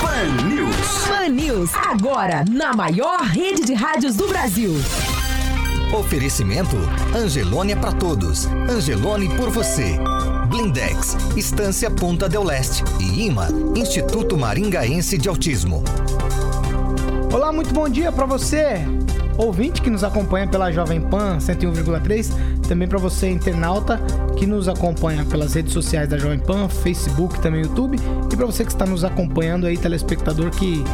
Pan News. Pan News, agora na maior rede de rádios do Brasil. Oferecimento Angelone é para todos. Angelone por você. Blindex, Estância Ponta del Leste e IMA, Instituto Maringaense de Autismo. Olá, muito bom dia para você, ouvinte que nos acompanha pela Jovem Pan 101,3, também para você internauta que nos acompanha pelas redes sociais da Jovem Pan, Facebook, também YouTube, e para você que está nos acompanhando aí, telespectador que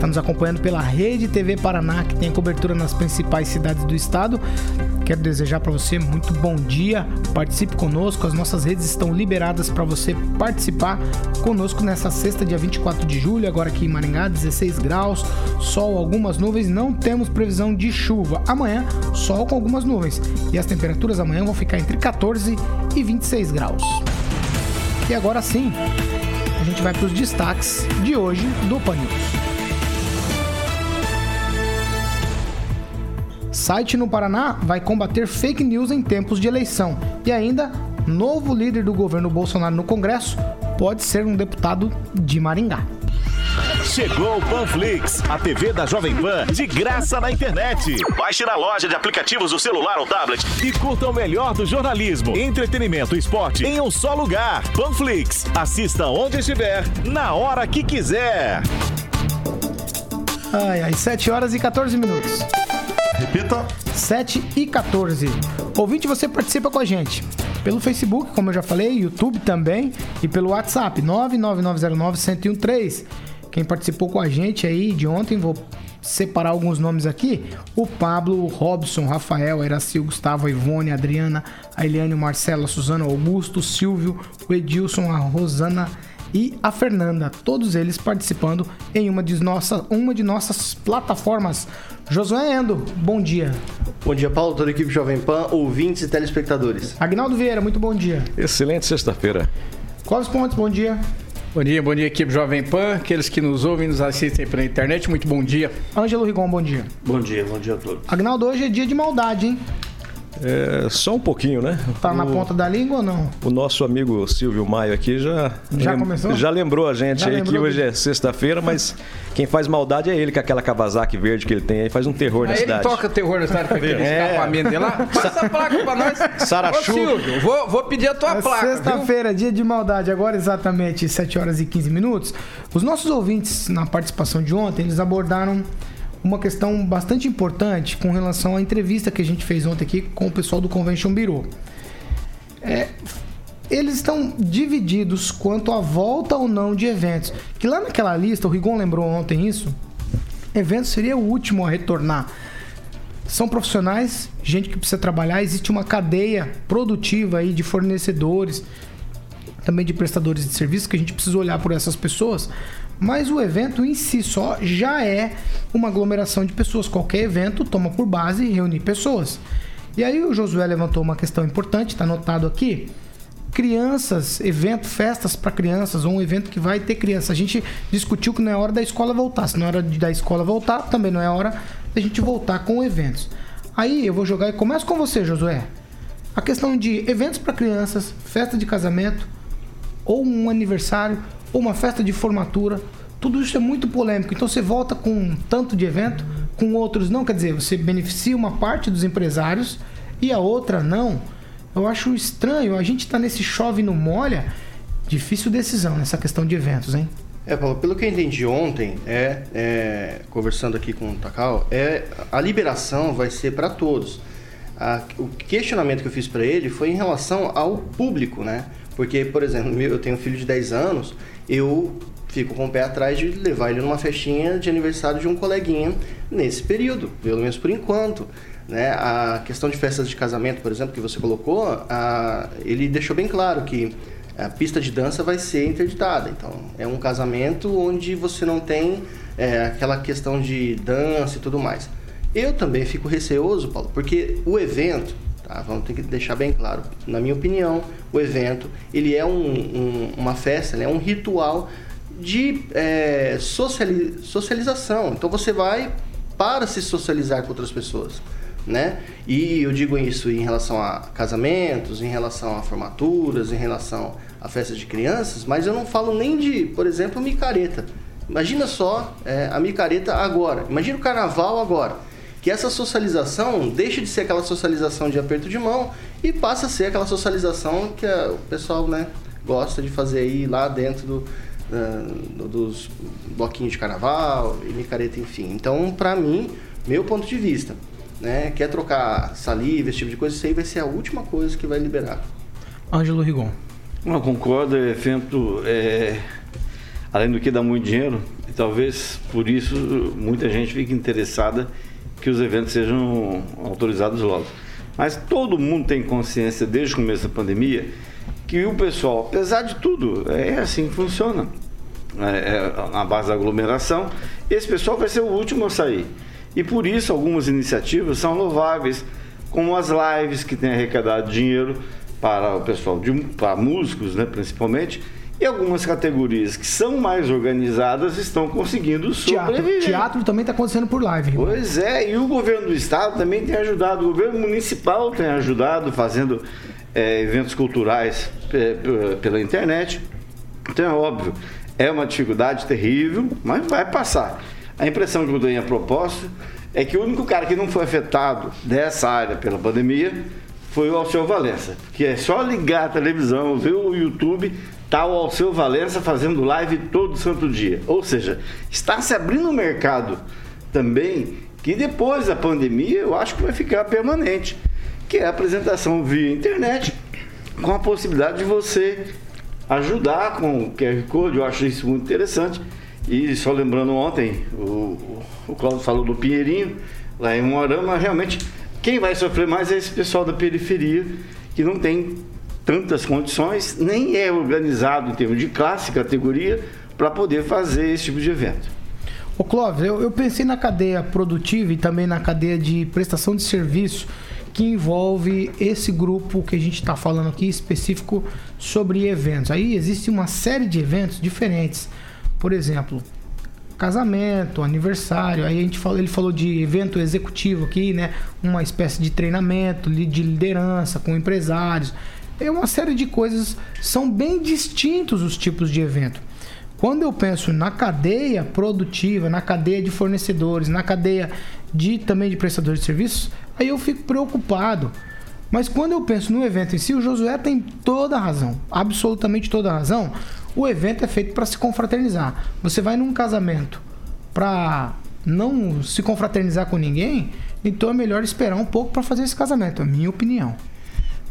está nos acompanhando pela Rede TV Paraná, que tem cobertura nas principais cidades do estado. Quero desejar para você muito bom dia. Participe conosco. As nossas redes estão liberadas para você participar conosco nessa sexta, dia 24 de julho, agora aqui em Maringá, 16 graus, sol, algumas nuvens. Não temos previsão de chuva. Amanhã, sol com algumas nuvens. E as temperaturas amanhã vão ficar entre 14 e 26 graus. E agora sim, a gente vai para os destaques de hoje do Pan Site no Paraná vai combater fake news em tempos de eleição. E ainda, novo líder do governo Bolsonaro no Congresso pode ser um deputado de Maringá. Chegou o Panflix, a TV da Jovem Pan, de graça na internet. Baixe na loja de aplicativos do celular ou tablet e curta o melhor do jornalismo, entretenimento e esporte em um só lugar. Panflix, assista onde estiver, na hora que quiser. Ai, ai, 7 horas e 14 minutos. Repita. 7 e 14. Ouvinte, você participa com a gente. Pelo Facebook, como eu já falei, YouTube também, e pelo WhatsApp, 99909-1013. Quem participou com a gente aí de ontem, vou separar alguns nomes aqui. O Pablo, o Robson, Rafael, Eracil, Gustavo, Ivone, Adriana, a Eliane, o Marcelo, a Suzana, o Augusto, o Silvio, o Edilson, a Rosana e a Fernanda. Todos eles participando em uma de, nossa, uma de nossas plataformas. Josué Endo, bom dia. Bom dia, Paulo, toda a equipe Jovem Pan, ouvintes e telespectadores. Agnaldo Vieira, muito bom dia. Excelente sexta-feira. Clóvis Pontes, bom dia. Bom dia, bom dia, equipe Jovem Pan, aqueles que nos ouvem e nos assistem pela internet, muito bom dia. Ângelo Rigon, bom dia. Bom dia, bom dia a todos. Agnaldo, hoje é dia de maldade, hein? É, só um pouquinho, né? Tá na O- ponta da língua ou não? O nosso amigo Silvio Maio aqui já, Já começou? já lembrou a gente Já aí que hoje é sexta-feira, mas quem faz maldade é ele com aquela Kawasaki verde que ele tem aí, faz um terror na Aí ele cidade. toca terror na cidade com aquele É. escapamento dele lá. Passa a placa pra nós. Sarachu. Ô, Silvio, vou, vou pedir a tua É placa? Sexta-feira, dia de maldade, agora exatamente 7 horas e 15 minutos. Os nossos ouvintes, na participação de ontem, eles abordaram uma questão bastante importante com relação à entrevista que a gente fez ontem aqui com o pessoal do Convention Bureau. É, eles estão divididos quanto à volta ou não de eventos. Que lá naquela lista, o Rigon lembrou ontem isso, eventos seria o último a retornar. São profissionais, gente que precisa trabalhar, existe uma cadeia produtiva aí de fornecedores, também de prestadores de serviços, que a gente precisa olhar por essas pessoas. Mas o evento em si só já é uma aglomeração de pessoas. Qualquer evento toma por base reunir pessoas. E aí o Josué levantou uma questão importante, está anotado aqui. Crianças, evento, festas para crianças, ou um evento que vai ter criança. A gente discutiu que não é hora da escola voltar. Se não é hora da escola voltar, também não é hora da gente voltar com eventos. Aí eu vou jogar e começo com você, Josué. A questão de eventos para crianças, festa de casamento, ou um aniversário, ou uma festa de formatura, tudo isso é muito polêmico. Então você volta com um tanto de evento, com outros não. Quer dizer, você beneficia uma parte dos empresários e a outra não. Eu acho estranho. A gente tá nesse chove no molha. Difícil decisão nessa questão de eventos, hein? É, Paulo, pelo que eu entendi ontem, é, é, conversando aqui com o Takao, é, a liberação vai ser para todos. A- o questionamento que eu fiz para ele foi em relação ao público, né? Porque, por exemplo, eu tenho um filho de 10 anos, eu fico com o pé atrás de levar ele numa festinha de aniversário de um coleguinha nesse período, pelo menos por enquanto. Né? A questão de festas de casamento, por exemplo, que você colocou, a- ele deixou bem claro que a pista de dança vai ser interditada. Então, é um casamento onde você não tem é, aquela questão de dança e tudo mais. Eu também fico receoso, Paulo, porque o evento, tá, vamos ter que deixar bem claro, na minha opinião, o evento, ele é um, um- uma festa, ele é um ritual de é, sociali- socialização. Então você vai para se socializar com outras pessoas, né? E eu digo isso em relação a casamentos, em relação a formaturas, em relação a festas de crianças, mas eu não falo nem de, por exemplo, micareta. Imagina só é, a micareta agora. Imagina o carnaval agora. Que essa socialização deixa de ser aquela socialização de aperto de mão e passa a ser aquela socialização que é, o pessoal né, gosta de fazer aí lá dentro do, do- dos bloquinhos de carnaval e micareta, enfim. Então, pra mim, meu ponto de vista, né, quer trocar saliva, esse tipo de coisa, isso aí vai ser a última coisa que vai liberar. Ângelo Rigon. Eu concordo, é evento, é, além do que dá muito dinheiro, e talvez por isso muita gente fique interessada que os eventos sejam autorizados logo. Mas todo mundo tem consciência desde o começo da pandemia que o pessoal, apesar de tudo, é assim que funciona. É, é, na base da aglomeração, esse pessoal vai ser o último a sair. E por isso algumas iniciativas são louváveis, como as lives que têm arrecadado dinheiro para o pessoal, de, para músicos né, principalmente, e algumas categorias que são mais organizadas estão conseguindo Teatro, sobreviver. teatro também está acontecendo por live. Rigon. Pois é, e o governo do estado também tem ajudado, o governo municipal tem ajudado fazendo é, eventos culturais é, pela internet. Então é óbvio, é uma dificuldade terrível, mas vai passar. A impressão que eu tenho a propósito é que o único cara que não foi afetado dessa área pela pandemia foi o Alceu Valença, que é só ligar a televisão, ver o YouTube, tá o Alceu Valença fazendo live todo santo dia. Ou seja, está se abrindo um mercado também que depois da pandemia eu acho que vai ficar permanente, que é a apresentação via internet com a possibilidade de você ajudar com o QR Code, eu acho isso muito interessante. E só lembrando ontem, o, o Cláudio falou do Pinheirinho, lá em Moarama, realmente quem vai sofrer mais é esse pessoal da periferia, que não tem tantas condições, nem é organizado em termos de classe, categoria, para poder fazer esse tipo de evento. Ô Clóvis, eu, eu pensei na cadeia produtiva e também na cadeia de prestação de serviço que envolve esse grupo que a gente está falando aqui específico sobre eventos. Aí existe uma série de eventos diferentes. Por exemplo, casamento, aniversário. Aí a gente falou, ele falou de evento executivo aqui, né? Uma espécie de treinamento de liderança com empresários. É uma série de coisas. São bem distintos os tipos de evento. Quando eu penso na cadeia produtiva, na cadeia de fornecedores, na cadeia de também de prestadores de serviços, aí eu fico preocupado. Mas quando eu penso no evento em si, o Josué tem toda a razão, absolutamente toda a razão. O evento é feito para se confraternizar. Você vai num casamento para não se confraternizar com ninguém, então é melhor esperar um pouco para fazer esse casamento, é a minha opinião.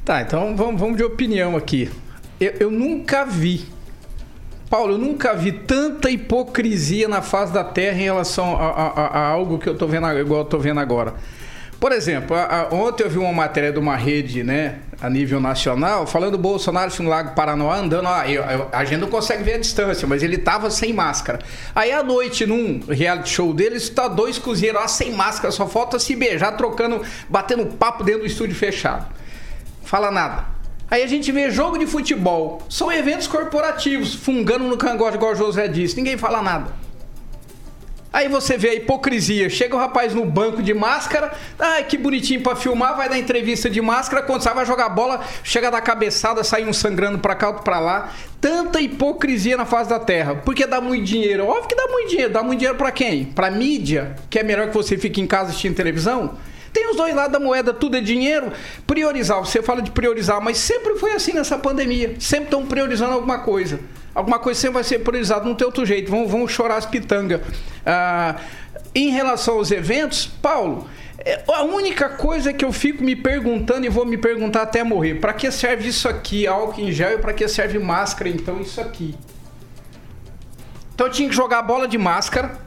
Tá, então vamos, vamos de opinião aqui. Eu, eu nunca vi, Paulo, eu nunca vi tanta hipocrisia na face da Terra em relação a, a- a- algo que eu tô vendo, igual eu tô vendo agora. Por exemplo, a- a- ontem eu vi uma matéria de uma rede, né, a nível nacional, falando do Bolsonaro no Lago Paranoá andando. ah, eu- eu- a gente não consegue ver a distância, mas ele tava sem máscara. Aí à noite, num reality show deles, tá dois cozinheiros lá sem máscara, só falta se beijar, trocando, batendo papo dentro do estúdio fechado. Fala nada. Aí a gente vê jogo de futebol. São eventos corporativos, fungando no cangote, igual o José disse. Ninguém fala nada. Aí você vê a hipocrisia. Chega o rapaz no banco de máscara. Ai, que bonitinho pra filmar. Vai dar entrevista de máscara. Quando sai, vai jogar bola. Chega da cabeçada, sai um sangrando pra cá, outro pra lá. Tanta hipocrisia na face da terra. Porque dá muito dinheiro. Óbvio que dá muito dinheiro. Dá muito dinheiro pra quem? Pra mídia, que é melhor que você fique em casa assistindo televisão? Tem os dois lados da moeda, tudo é dinheiro. Priorizar, você fala de priorizar, mas sempre foi assim nessa pandemia. Sempre estão priorizando alguma coisa. Alguma coisa sempre vai ser priorizada, não tem outro jeito. Vamos, vamos chorar as pitangas. Ah, em relação aos eventos, Paulo, é, a única coisa que eu fico me perguntando e vou me perguntar até morrer: para que serve isso aqui, álcool em gel, e para que serve máscara, então, isso aqui? Então eu tinha que jogar bola de máscara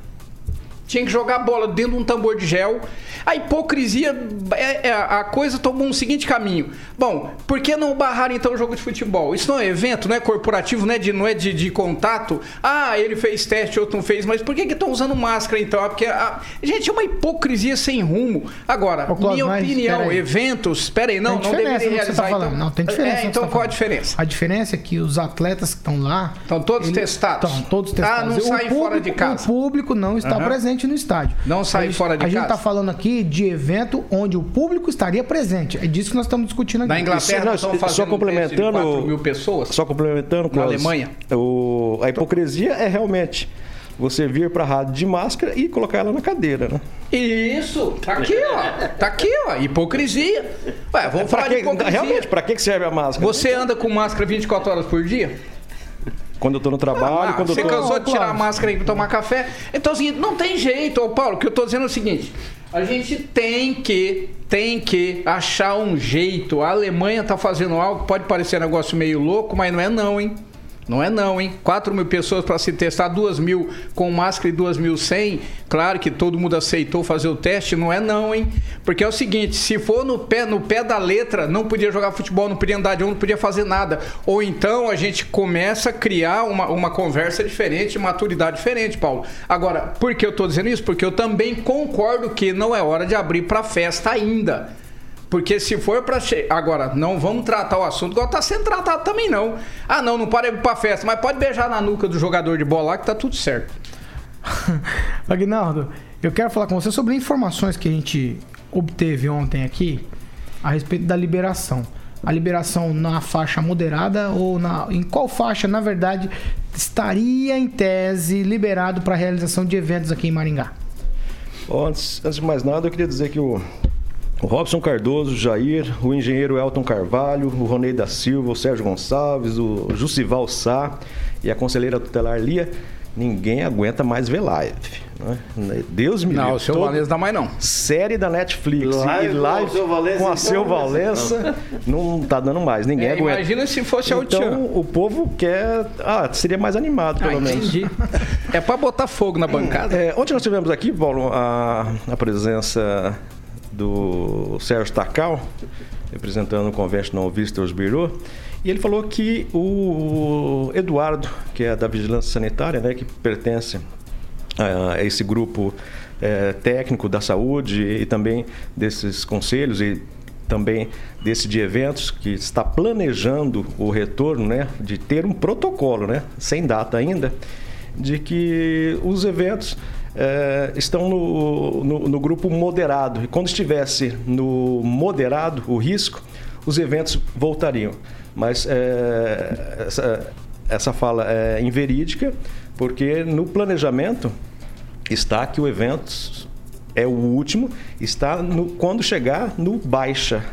tinha que jogar bola dentro de um tambor de gel. A hipocrisia, é, é- a coisa tomou um seguinte caminho. Bom, por que não barrar então o jogo de futebol? Isso não é evento, não é corporativo, não é de, não é de, de contato. Ah, ele fez teste, outro não fez, mas por que estão usando máscara então? É porque, a- gente, é uma hipocrisia sem rumo. Agora, Ô, Cláudio, minha opinião, eventos, peraí, não, tem não deveria tá realizar. falando. então. Não, tem diferença. É, então tá qual a diferença? A diferença é que os atletas que estão lá. Estão todos testados? Estão todos testados. Ah, não saem fora de casa. O público não está Aham. presente no estádio. Não sai A gente- fora de A gente casa? está falando aqui de evento onde o público estaria presente. É disso que nós estamos discutindo aqui. Na Inglaterra Não, estão só fazendo um teste de complementando- 4 mil pessoas. Só complementando, Na Alemanha? o- a hipocrisia é realmente você vir para a rádio de máscara e colocar ela na cadeira, né? Isso, tá aqui, ó. Tá aqui, ó. Hipocrisia. Ué, vamos Pra falar de que, hipocrisia. realmente, para que serve a máscara? Você anda com máscara 24 horas por dia? Quando eu tô no trabalho, Ah, quando eu você tô... cansou de tirar a máscara aí pra tomar café? Então é o seguinte, não tem jeito, ô Paulo, o que eu tô dizendo é o seguinte. A gente tem que, tem que achar um jeito. A Alemanha tá fazendo algo, pode parecer um negócio meio louco, mas não é não, hein? Não é não, hein? 4 mil pessoas para se testar, 2 mil com máscara e 2 mil sem. Claro que todo mundo aceitou fazer o teste, não é não, hein? Porque é o seguinte, se for no pé, no pé da letra, não podia jogar futebol, não podia andar de ônibus, não podia fazer nada. Ou então a gente começa a criar uma, uma conversa diferente, maturidade diferente, Paulo. Agora, por que eu tô dizendo isso? Porque eu também concordo que não é hora de abrir para festa ainda. Porque se for pra. che- Agora, não vamos tratar o assunto igual tá sendo tratado também, não. Ah, não, não pode ir pra festa, mas pode beijar na nuca do jogador de bola lá que tá tudo certo. Agnaldo, eu quero falar com você sobre informações que a gente obteve ontem aqui a respeito da liberação. A liberação na faixa moderada ou na em qual faixa, na verdade, estaria em tese liberado para realização de eventos aqui em Maringá? Ó, Antes, antes de mais nada, eu queria dizer que o, o Robson Cardoso, o Jair, o engenheiro Elton Carvalho, o Ronei da Silva, o Sérgio Gonçalves, o Jussival Sá e a conselheira tutelar Lia, ninguém aguenta mais ver live. né? Deus me Não, livre. o seu Valença dá mais não. Série da Netflix Live e com live o seu Valença, com a então, seu Valença não tá dando mais, ninguém É, aguenta. imagina se fosse a Então o povo quer. Ah, seria mais animado, pelo Ah, menos. entendi. É pra botar fogo na bancada. É, ontem nós tivemos aqui, Paulo, a, a presença do Sérgio Tacal, representando o Conventional Visitors Bureau, e ele falou que o Eduardo, que é da Vigilância Sanitária, né, que pertence a, a esse grupo é, técnico da saúde e também desses conselhos e também desse de eventos que está planejando o retorno, né, de ter um protocolo, né, sem data ainda, de que os eventos eh, estão no, no, no grupo moderado e quando estivesse no moderado o risco, os eventos voltariam. Mas eh, essa, essa fala é inverídica porque no planejamento está que o evento é o último, está no, quando chegar no baixa,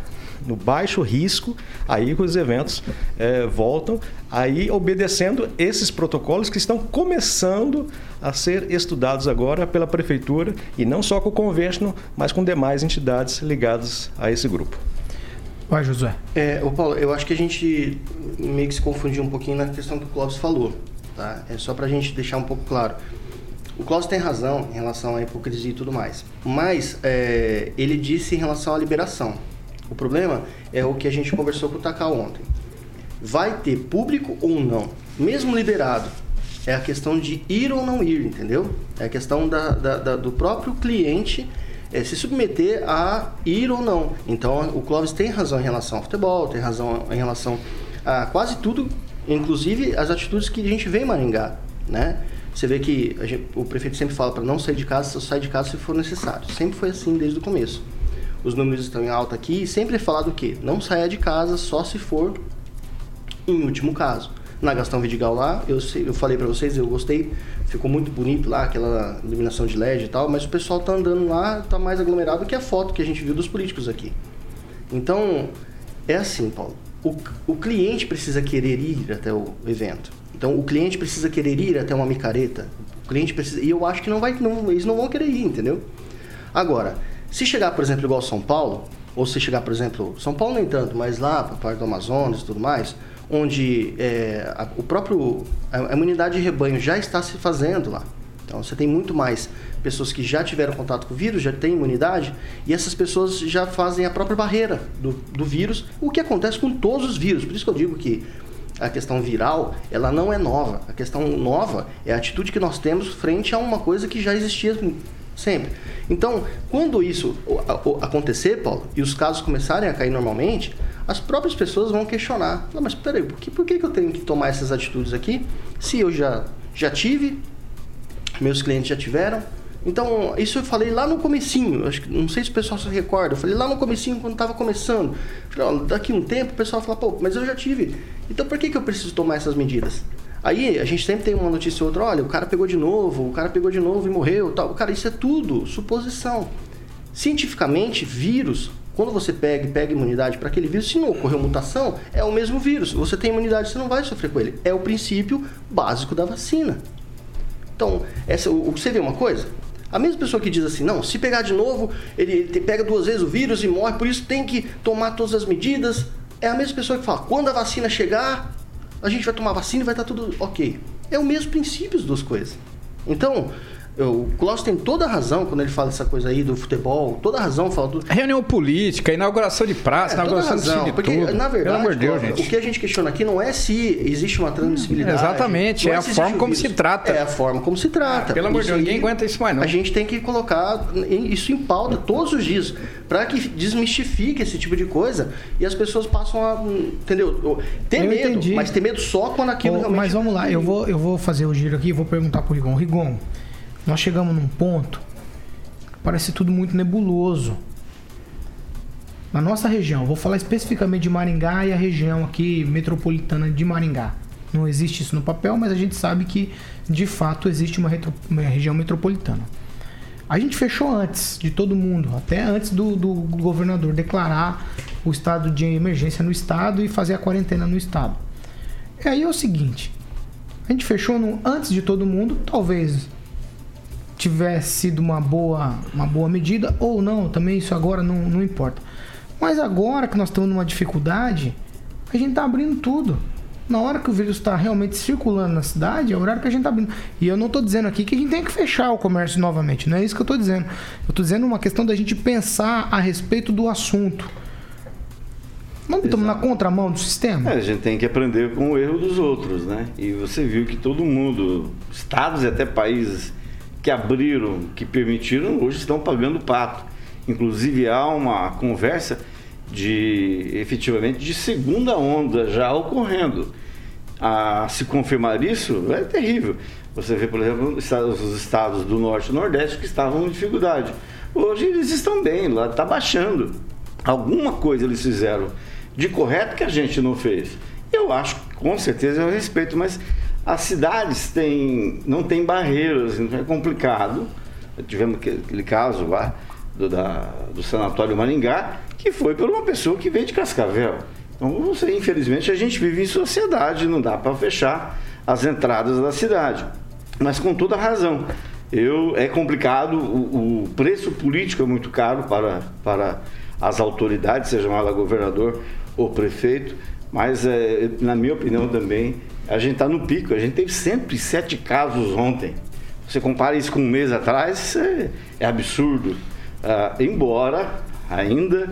no baixo risco, aí que os eventos eh, voltam, aí obedecendo esses protocolos que estão começando a ser estudados agora pela prefeitura e não só com o convention, mas com demais entidades ligadas a esse grupo. Vai, Josué. É, ô Paulo, eu acho que a gente meio que se confundiu um pouquinho na questão que o Clóvis falou, tá? É só pra gente deixar um pouco claro. O Clóvis tem razão em relação à hipocrisia e tudo mais, mas é, ele disse em relação à liberação. O problema é o que a gente conversou com o Takao ontem. Vai ter público ou não? Mesmo liberado, é a questão de ir ou não ir, entendeu? É a questão da, da- da- do próprio cliente é, se submeter a ir ou não. Então o Clóvis tem razão em relação ao futebol, tem razão em relação a quase tudo, inclusive as atitudes que a gente vê em Maringá, né? Você vê que gente- o prefeito sempre fala para não sair de casa, só sai de casa se for necessário. Sempre foi assim desde o começo. Os números estão em alta aqui sempre é falado o quê? Não saia de casa só se for em último caso. Na Gastão Vidigal lá, eu, eu falei pra vocês, eu gostei, ficou muito bonito lá, aquela iluminação de LED e tal, mas o pessoal tá andando lá, tá mais aglomerado que a foto que a gente viu dos políticos aqui. Então, é assim, Paulo. O, o cliente precisa querer ir até o evento. Então, o cliente precisa querer ir até uma micareta. O cliente precisa. E eu acho que não vai, não, eles não vão querer ir, entendeu? Agora, se chegar, por exemplo, igual São Paulo, ou se chegar, por exemplo, São Paulo nem tanto, mas lá para parte do Amazonas e tudo mais, onde é, a, o próprio a, a imunidade de rebanho já está se fazendo lá. Então você tem muito mais pessoas que já tiveram contato com o vírus, já têm imunidade, e essas pessoas já fazem a própria barreira do, do vírus, o que acontece com todos os vírus. Por isso que eu digo que a questão viral, ela não é nova. A questão nova é a atitude que nós temos frente a uma coisa que já existia sempre. Então, quando isso acontecer, Paulo, e os casos começarem a cair normalmente, as próprias pessoas vão questionar. Falar, mas peraí, por que, por que eu tenho que tomar essas atitudes aqui se eu já, já tive, meus clientes já tiveram? Então, isso eu falei lá no comecinho, acho que, não sei se o pessoal se recorda, eu falei lá no comecinho quando estava começando. Falei, ó, daqui um tempo o pessoal fala, pô, mas eu já tive, então por que, que eu preciso tomar essas medidas? Aí a gente sempre tem uma notícia ou outra, olha, o cara pegou de novo, o cara pegou de novo e morreu, tal. Cara, isso é tudo suposição. Cientificamente, vírus, quando você pega e pega imunidade para aquele vírus, se não ocorreu mutação, é o mesmo vírus. Você tem imunidade, você não vai sofrer com ele. É o princípio básico da vacina. Então, essa, você vê uma coisa? A mesma pessoa que diz assim, não, se pegar de novo, ele, ele pega duas vezes o vírus e morre, por isso tem que tomar todas as medidas. É a mesma pessoa que fala, quando a vacina chegar, a gente vai tomar vacina e vai estar tudo ok. É o mesmo princípio as duas coisas. Então, o Klaus tem toda a razão quando ele fala essa coisa aí do futebol, toda a razão fala do, Reunião política, inauguração de praça, é, toda inauguração de razão, de porque tudo. na verdade, Pelo amor de Deus, gente. o que a gente questiona aqui não é se existe uma transmissibilidade. Exatamente, não é a forma como se trata. É a forma como se trata. Ah, pelo amor de Deus, ninguém aguenta isso mais não. A gente tem que colocar isso em pauta todos os dias, para que desmistifique esse tipo de coisa e as pessoas passam a, entendeu? Ter Eu medo, entendi. mas ter medo só quando aquilo Ô, realmente mas vamos lá, eu vou, eu vou fazer o giro aqui, vou perguntar pro Rigon. Rigon, nós chegamos num ponto que parece tudo muito nebuloso. Na nossa região, vou falar especificamente de Maringá e a região aqui metropolitana de Maringá. Não existe isso no papel, mas a gente sabe que de fato existe uma, retro- uma região metropolitana. A gente fechou antes de todo mundo, até antes do, do governador declarar o estado de emergência no estado e fazer a quarentena no estado. E aí é o seguinte, a gente fechou no, antes de todo mundo, talvez tivesse sido uma boa, uma boa medida ou não, também isso agora não, não importa. Mas agora que nós estamos numa dificuldade, a gente está abrindo tudo. Na hora que o vírus está realmente circulando na cidade, é o horário que a gente está abrindo. E eu não estou dizendo aqui que a gente tem que fechar o comércio novamente, não é isso que eu estou dizendo. Eu estou dizendo uma questão da gente pensar a respeito do assunto. Não estamos na contramão do sistema? É, a gente tem que aprender com o erro dos outros, né? E você viu que todo mundo, estados e até países que abriram, que permitiram, hoje estão pagando pato. Inclusive há uma conversa de efetivamente de segunda onda já ocorrendo. A se confirmar isso é terrível. Você vê, por exemplo, os estados- os estados do norte e nordeste que estavam em dificuldade. Hoje eles estão bem, lá está baixando. Alguma coisa eles fizeram de correto que a gente não fez. Eu acho com certeza eu respeito, mas as cidades têm, não têm barreiras, então é complicado. Tivemos aquele aquele caso lá do, da- do Sanatório Maringá, que foi por uma pessoa que veio de Cascavel. Então, você, infelizmente, a gente vive em sociedade, não dá para fechar as entradas da cidade. Mas com toda razão. Eu, é complicado, o, o preço político é muito caro para, para as autoridades, seja ela governador ou prefeito, mas, é, na minha opinião também, a gente está no pico. A gente teve 107 casos ontem. Você compara isso com um mês atrás, é, é absurdo. Ah, embora ainda,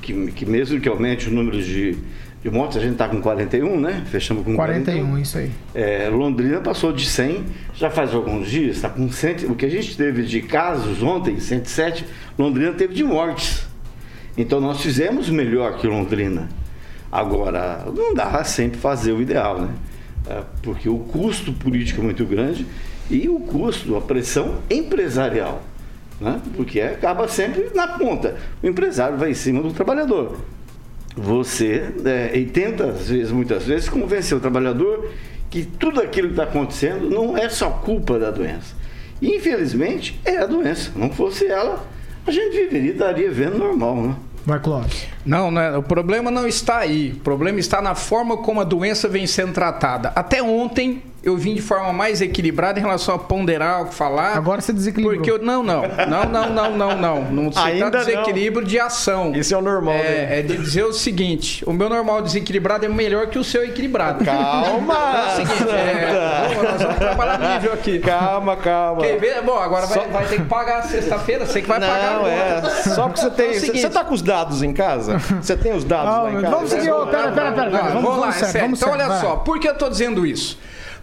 que, que mesmo que aumente o número de, de mortes, a gente está com 41, né? Fechamos com 41, isso aí. é, Londrina passou de 100 já faz alguns dias, está com 100. O que a gente teve de casos ontem, 107, Londrina teve de mortes. Então nós fizemos melhor que Londrina. Agora, não dá sempre fazer o ideal, né? É, Porque o custo político é muito grande e o custo, a pressão empresarial. Né? Porque acaba sempre na ponta. O empresário vai em cima do trabalhador você é, e tenta, às vezes, muitas vezes, convencer o trabalhador que tudo aquilo que está acontecendo não é só culpa da doença. E, infelizmente, é a doença. Não fosse ela, a gente viveria estaria vendo normal, né? Vai, Clóvis. Não, não é- o problema não está aí. O problema está na forma como a doença vem sendo tratada. Até ontem, eu vim de forma mais equilibrada em relação a ponderar o que falar. Agora você desequilibrou. Porque eu, não, não, não, não, não, não, não. Não se Ainda trata não. de desequilíbrio de ação. Isso é o normal, né? É, é de dizer o seguinte: o meu normal desequilibrado é melhor que o seu equilibrado. Calma! É o seguinte, é, nós vamos trabalhar nível aqui. Calma, calma. Quem vê, bom, agora vai, vai ter que pagar sexta-feira, você que vai pagar. Não, agora. é. Só porque você tem. É o Você tá com os dados em casa? Você tem os dados Ah, lá em casa? vamos seguir, ô, pera, pera, pera, Não, vamos, lá, vamos é sério, Então, olha vai. só, por que eu tô dizendo isso?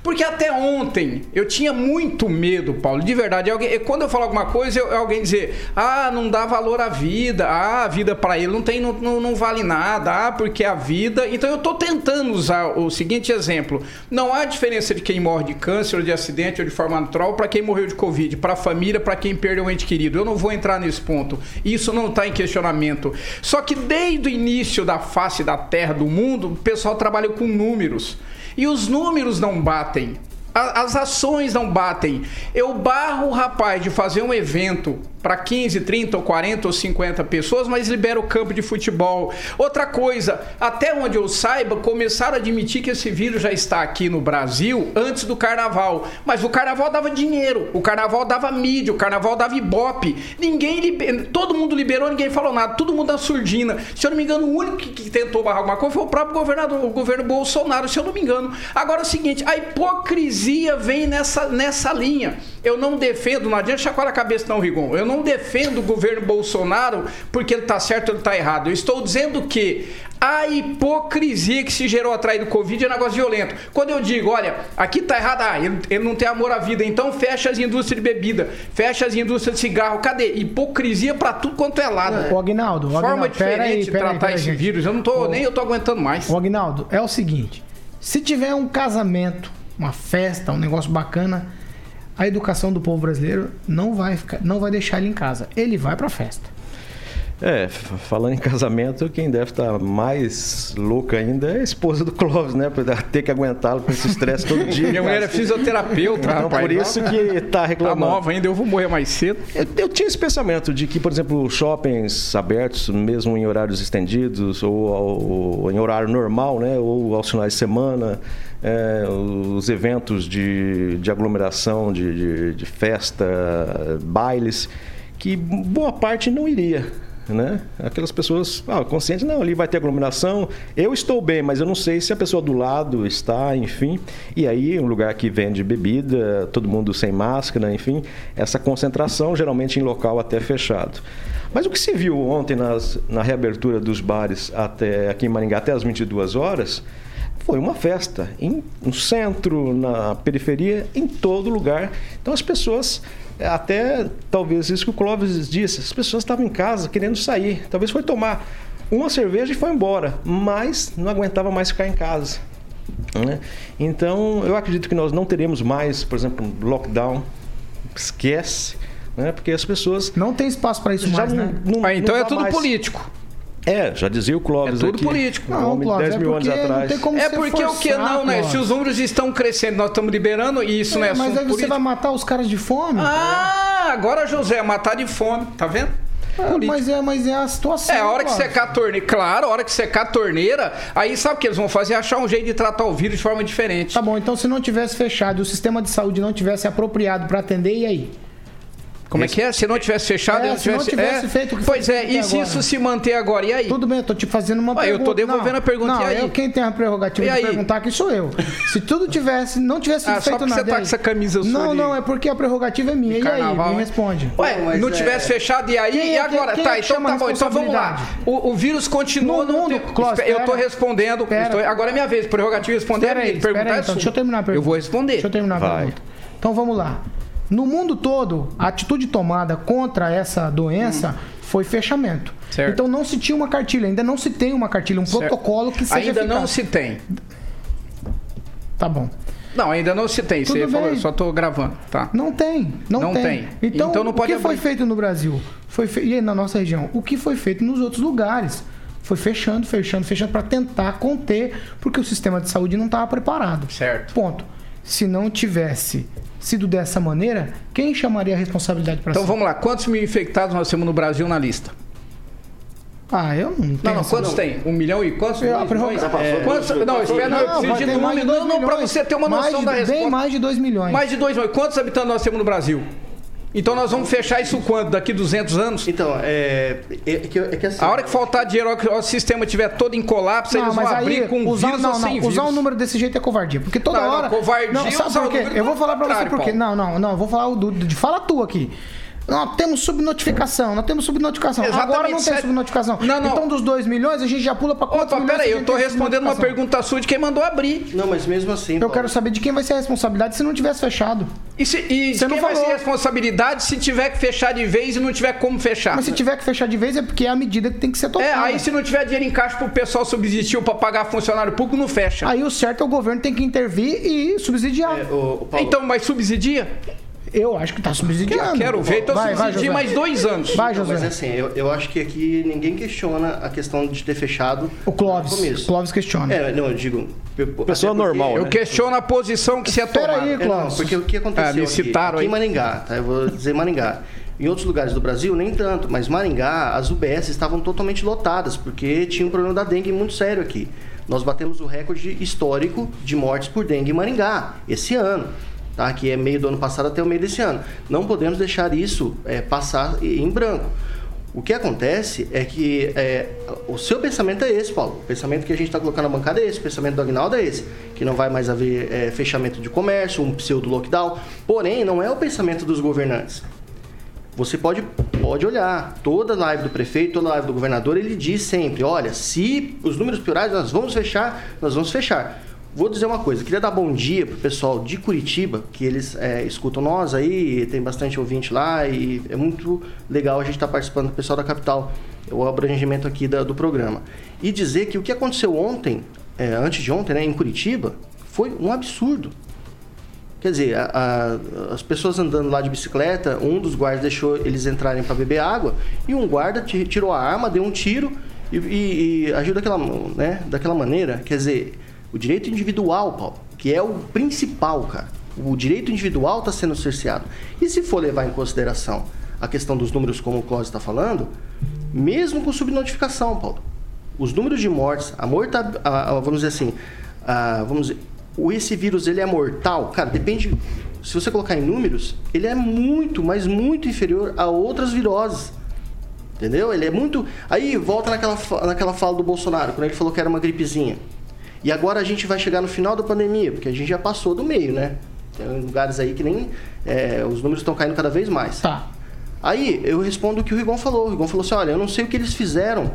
Porque até ontem eu tinha muito medo, Paulo, de verdade. Alguém, quando eu falo alguma coisa, eu, alguém dizer, ah, não dá valor à vida, ah, a vida para ele não tem, não, não, não vale nada, ah, porque a vida. Então eu tô tentando usar o seguinte exemplo: não há diferença de quem morre de câncer, ou de acidente, ou de forma natural, para quem morreu de Covid, para a família, para quem perdeu um ente querido. Eu não vou entrar nesse ponto. Isso não está em questionamento. Só que desde o início da face da Terra, do mundo, o pessoal trabalha com números. E os números não batem. As ações não batem. Eu barro o rapaz de fazer um evento para 15, 30 ou 40 ou 50 pessoas, mas libera o campo de futebol. Outra coisa, até onde eu saiba, começaram a admitir que esse vírus já está aqui no Brasil antes do carnaval. Mas o carnaval dava dinheiro, o carnaval dava mídia, o carnaval dava ibope. Ninguém todo mundo liberou, ninguém falou nada, todo mundo na surdina. Se eu não me engano, o único que, que tentou barrar alguma coisa foi o próprio governador, o governo Bolsonaro, se eu não me engano. Agora é o seguinte, a hipocrisia vem nessa, nessa linha. Eu não defendo, não adianta chacoalhar a cabeça não, Rigon. Eu não defendo o governo Bolsonaro porque ele tá certo ou ele tá errado. Eu estou dizendo que a hipocrisia que se gerou atrás do Covid é um negócio violento. Quando eu digo, olha, aqui tá errado, ah, ele, ele não tem amor à vida, então fecha as indústrias de bebida, fecha as indústrias de cigarro. Cadê? Hipocrisia pra tudo quanto é lado. Ô, Aguinaldo, ô, Forma diferente aí, de tratar aí, esse gente. vírus. Eu não tô, Ô, nem eu tô aguentando mais. Ô, Aguinaldo, é o seguinte: se tiver um casamento, uma festa, um negócio bacana, a educação do povo brasileiro não vai ficar, não vai deixar ele em casa. Ele vai pra festa. É, falando em casamento, quem deve estar mais louca ainda é a esposa do Clóvis, né? Por ter que aguentá-lo com esse estresse todo dia. Minha mulher é fisioterapeuta, Então, rapaz. por isso que tá Tá reclamando. nova ainda, eu vou morrer mais cedo. Eu, eu tinha esse pensamento de que, por exemplo, shoppings abertos, mesmo em horários estendidos ou, ao- ou em horário normal, né, ou aos finais de semana, é, os eventos de, de aglomeração, de, de, de festa, bailes, que boa parte não iria. Né? Aquelas pessoas ah, conscientes, não, ali vai ter aglomeração, eu estou bem, mas eu não sei se a pessoa do lado está, enfim. E aí, um lugar que vende bebida, todo mundo sem máscara, enfim, essa concentração geralmente em local até fechado. Mas o que se viu ontem nas- na reabertura dos bares até aqui em Maringá até as 22 horas foi uma festa em, no centro, na periferia, em todo lugar. Então as pessoas, até talvez isso que o Clóvis disse, as pessoas estavam em casa querendo sair. Talvez foi tomar uma cerveja e foi embora, mas não aguentava mais ficar em casa. né? Então eu acredito que nós não teremos mais, por exemplo, um lockdown. Esquece. Né? Porque as pessoas Não tem espaço pra isso já mais, não, né? não- Ah, então não é tudo mais. político. É, já dizia o Clóvis É tudo aqui. político. Não, homem Clóvis, 10 é mil anos porque não atrás. tem como É porque o que forçar, não, né? Clóvis. Se os números estão crescendo, nós estamos liberando e isso não é É, mas aí você político. vai matar os caras de fome? Ah, agora José, matar de fome, tá vendo? Político. mas, é, mas é a situação. É, a hora que Clóvis. secar a torneira, claro, a hora que secar a torneira, aí sabe o que eles vão fazer? Achar um jeito de tratar o vírus de forma diferente. Tá bom, então se não tivesse fechado e o sistema de saúde não tivesse apropriado pra atender, e aí? Como é que é? Se não tivesse fechado, É, e não se não tivesse, tivesse é. feito o que Pois é, e se agora? isso se manter agora? E aí? Tudo bem, eu tô te fazendo uma Ué, eu pergunta. tô devolvendo Não, a pergunta, Não, e aí? eu quem tem a prerrogativa E de aí? perguntar aqui sou eu. Se tudo tivesse, não tivesse sido Ah, só feito porque nada. você tá aí? com essa camisa sua Não, de- não, é porque a prerrogativa é minha. E aí? Me responde. Ué, não é- tivesse fechado e aí? Quem e é- agora? quem tá, é então tá bom. Então vamos lá. O, o vírus continua. No mundo, Clóvis, eu tô respondendo. Agora é minha vez. Prerrogativa de responder. Aí, a minha. Perguntar aí, é então, sua. deixa eu terminar a pergunta. Eu vou responder. Deixa eu terminar a pergunta. Então vamos lá. No mundo todo, a atitude tomada contra essa doença foi fechamento. Hum. Certo. Então não se tinha uma cartilha, ainda não se tem uma cartilha, um Certo. protocolo que seja Ainda não eficaz. se tem. Tá bom. Não, ainda não se tem. Tudo Você falou, bem. eu só tô gravando. Tá. Não tem, não, Não tem. tem. Então, Então não o que foi abrir. feito no Brasil? Foi fe... E na nossa região? O que foi feito nos outros lugares? Foi fechando, fechando, fechando para tentar conter, porque o sistema de saúde não estava preparado. Certo. Ponto. Se não tivesse sido dessa maneira, quem chamaria a responsabilidade para Então si? vamos lá. Quantos mil infectados nós temos no Brasil na lista? Ah, eu não tenho. Não, não, quantos tem? Um milhão e quantos? Eu- milhões? É, quantos- Não, espera, não, eu Não, preciso de número. Não, não, pra milhões. você ter uma Mais noção de- da Bem resposta. mais de 2 milhões. Mais de 2 milhões. Quantos habitantes nós temos no Brasil? Então nós vamos fechar isso quando? Daqui 200 anos? Então, é, é, que, é que assim. A hora que faltar dinheiro, a hora que o sistema estiver todo em colapso, Não, eles vão mas abrir aí, com usar, vírus não, ou sem não, vírus. usar um número desse jeito é covardia. Porque toda Não, não, hora. covardia não, é sabe por quê? Eu vou falar pra você por quê. Não, não, não. Eu vou falar o do, de fala tu aqui. Nós temos subnotificação, nós temos subnotificação. Exatamente, Agora não tem subnotificação. Não, não. Então, dos 2 milhões, a gente já pula pra quantos Opa, milhões? peraí, eu tô respondendo uma pergunta sua de quem mandou abrir. Não, mas mesmo assim. Eu Paulo, quero saber de quem vai ser a responsabilidade se não tivesse fechado. E, se, e Você de não quem vai falou. ser a responsabilidade se tiver que fechar de vez e não tiver como fechar? Mas se tiver que fechar de vez é porque é a medida que tem que ser tomada. É, aí se não tiver dinheiro em caixa pro pessoal subsistir ou pra pagar funcionário público, não fecha. Aí o certo é o governo tem que intervir e subsidiar. é, o, o Então, mas subsidia? Eu acho que tá subsidiando. Quero ver, então Vai, vai, subsidia José. mais dois anos. Vai, Não, mas José. assim, eu, eu acho que aqui ninguém questiona a questão de ter fechado O Clóvis. começo. Clóvis questiona. É, não, eu digo. Pessoa porque- normal, Eu né? questiono a posição que se é tomada. aí, É, não, Clóvis. porque o que aconteceu Ah, me aqui, citaram aqui aí. em Maringá, tá? Eu vou dizer Maringá. Em outros lugares do Brasil, nem tanto, mas Maringá, as UBS estavam totalmente lotadas, porque tinha um problema da dengue muito sério aqui. Nós batemos o recorde histórico de mortes por dengue em Maringá, esse ano. Tá? Que é meio do ano passado até o meio desse ano. Não podemos deixar isso é, passar em branco. O que acontece é que é, o seu pensamento é esse, Paulo. O pensamento que a gente está colocando na bancada é esse, o pensamento do Agnaldo é esse. Que não vai mais haver é, fechamento de comércio, um pseudo-lockdown. Porém, não é o pensamento dos governantes. Você pode, pode olhar, toda live do prefeito, toda live do governador, ele diz sempre, olha, se os números piorarem, nós vamos fechar, nós vamos fechar. Vou dizer uma coisa, queria dar bom dia pro pessoal de Curitiba, que eles é, escutam nós aí, tem bastante ouvinte lá e é muito legal a gente estar participando do pessoal da capital, o abrangimento aqui da- do programa. E dizer que o que aconteceu ontem, é, antes de ontem, né, em Curitiba, foi um absurdo. Quer dizer, a- a- as pessoas andando lá de bicicleta, um dos guardas deixou eles entrarem para beber água e um guarda ti- tirou a arma, deu um tiro e, e, e agiu daquela, né, daquela maneira. Quer dizer, o direito individual, Paulo, que é o principal, cara. O direito individual está sendo cerceado. E se for levar em consideração a questão dos números, como o Clóvis está falando, mesmo com subnotificação, Paulo, os números de mortes, a morta, a- a- vamos dizer assim, a- vamos dizer, esse vírus ele é mortal, cara, depende. Se você colocar em números, ele é muito, mas muito inferior a outras viroses. Entendeu? Ele é muito. Aí volta naquela, naquela fala do Bolsonaro, quando ele falou que era uma gripezinha. E agora a gente vai chegar no final da pandemia, porque a gente já passou do meio, né? Tem lugares aí que nem. é, os números estão caindo cada vez mais. Tá. Aí eu respondo o que o Rigon falou. O Rigon falou assim: olha, eu não sei o que eles fizeram.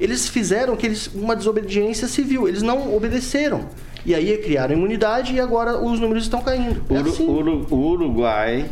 Eles fizeram que eles, uma desobediência civil, eles não obedeceram. E aí criaram imunidade e agora os números estão caindo. O É assim. O Uruguai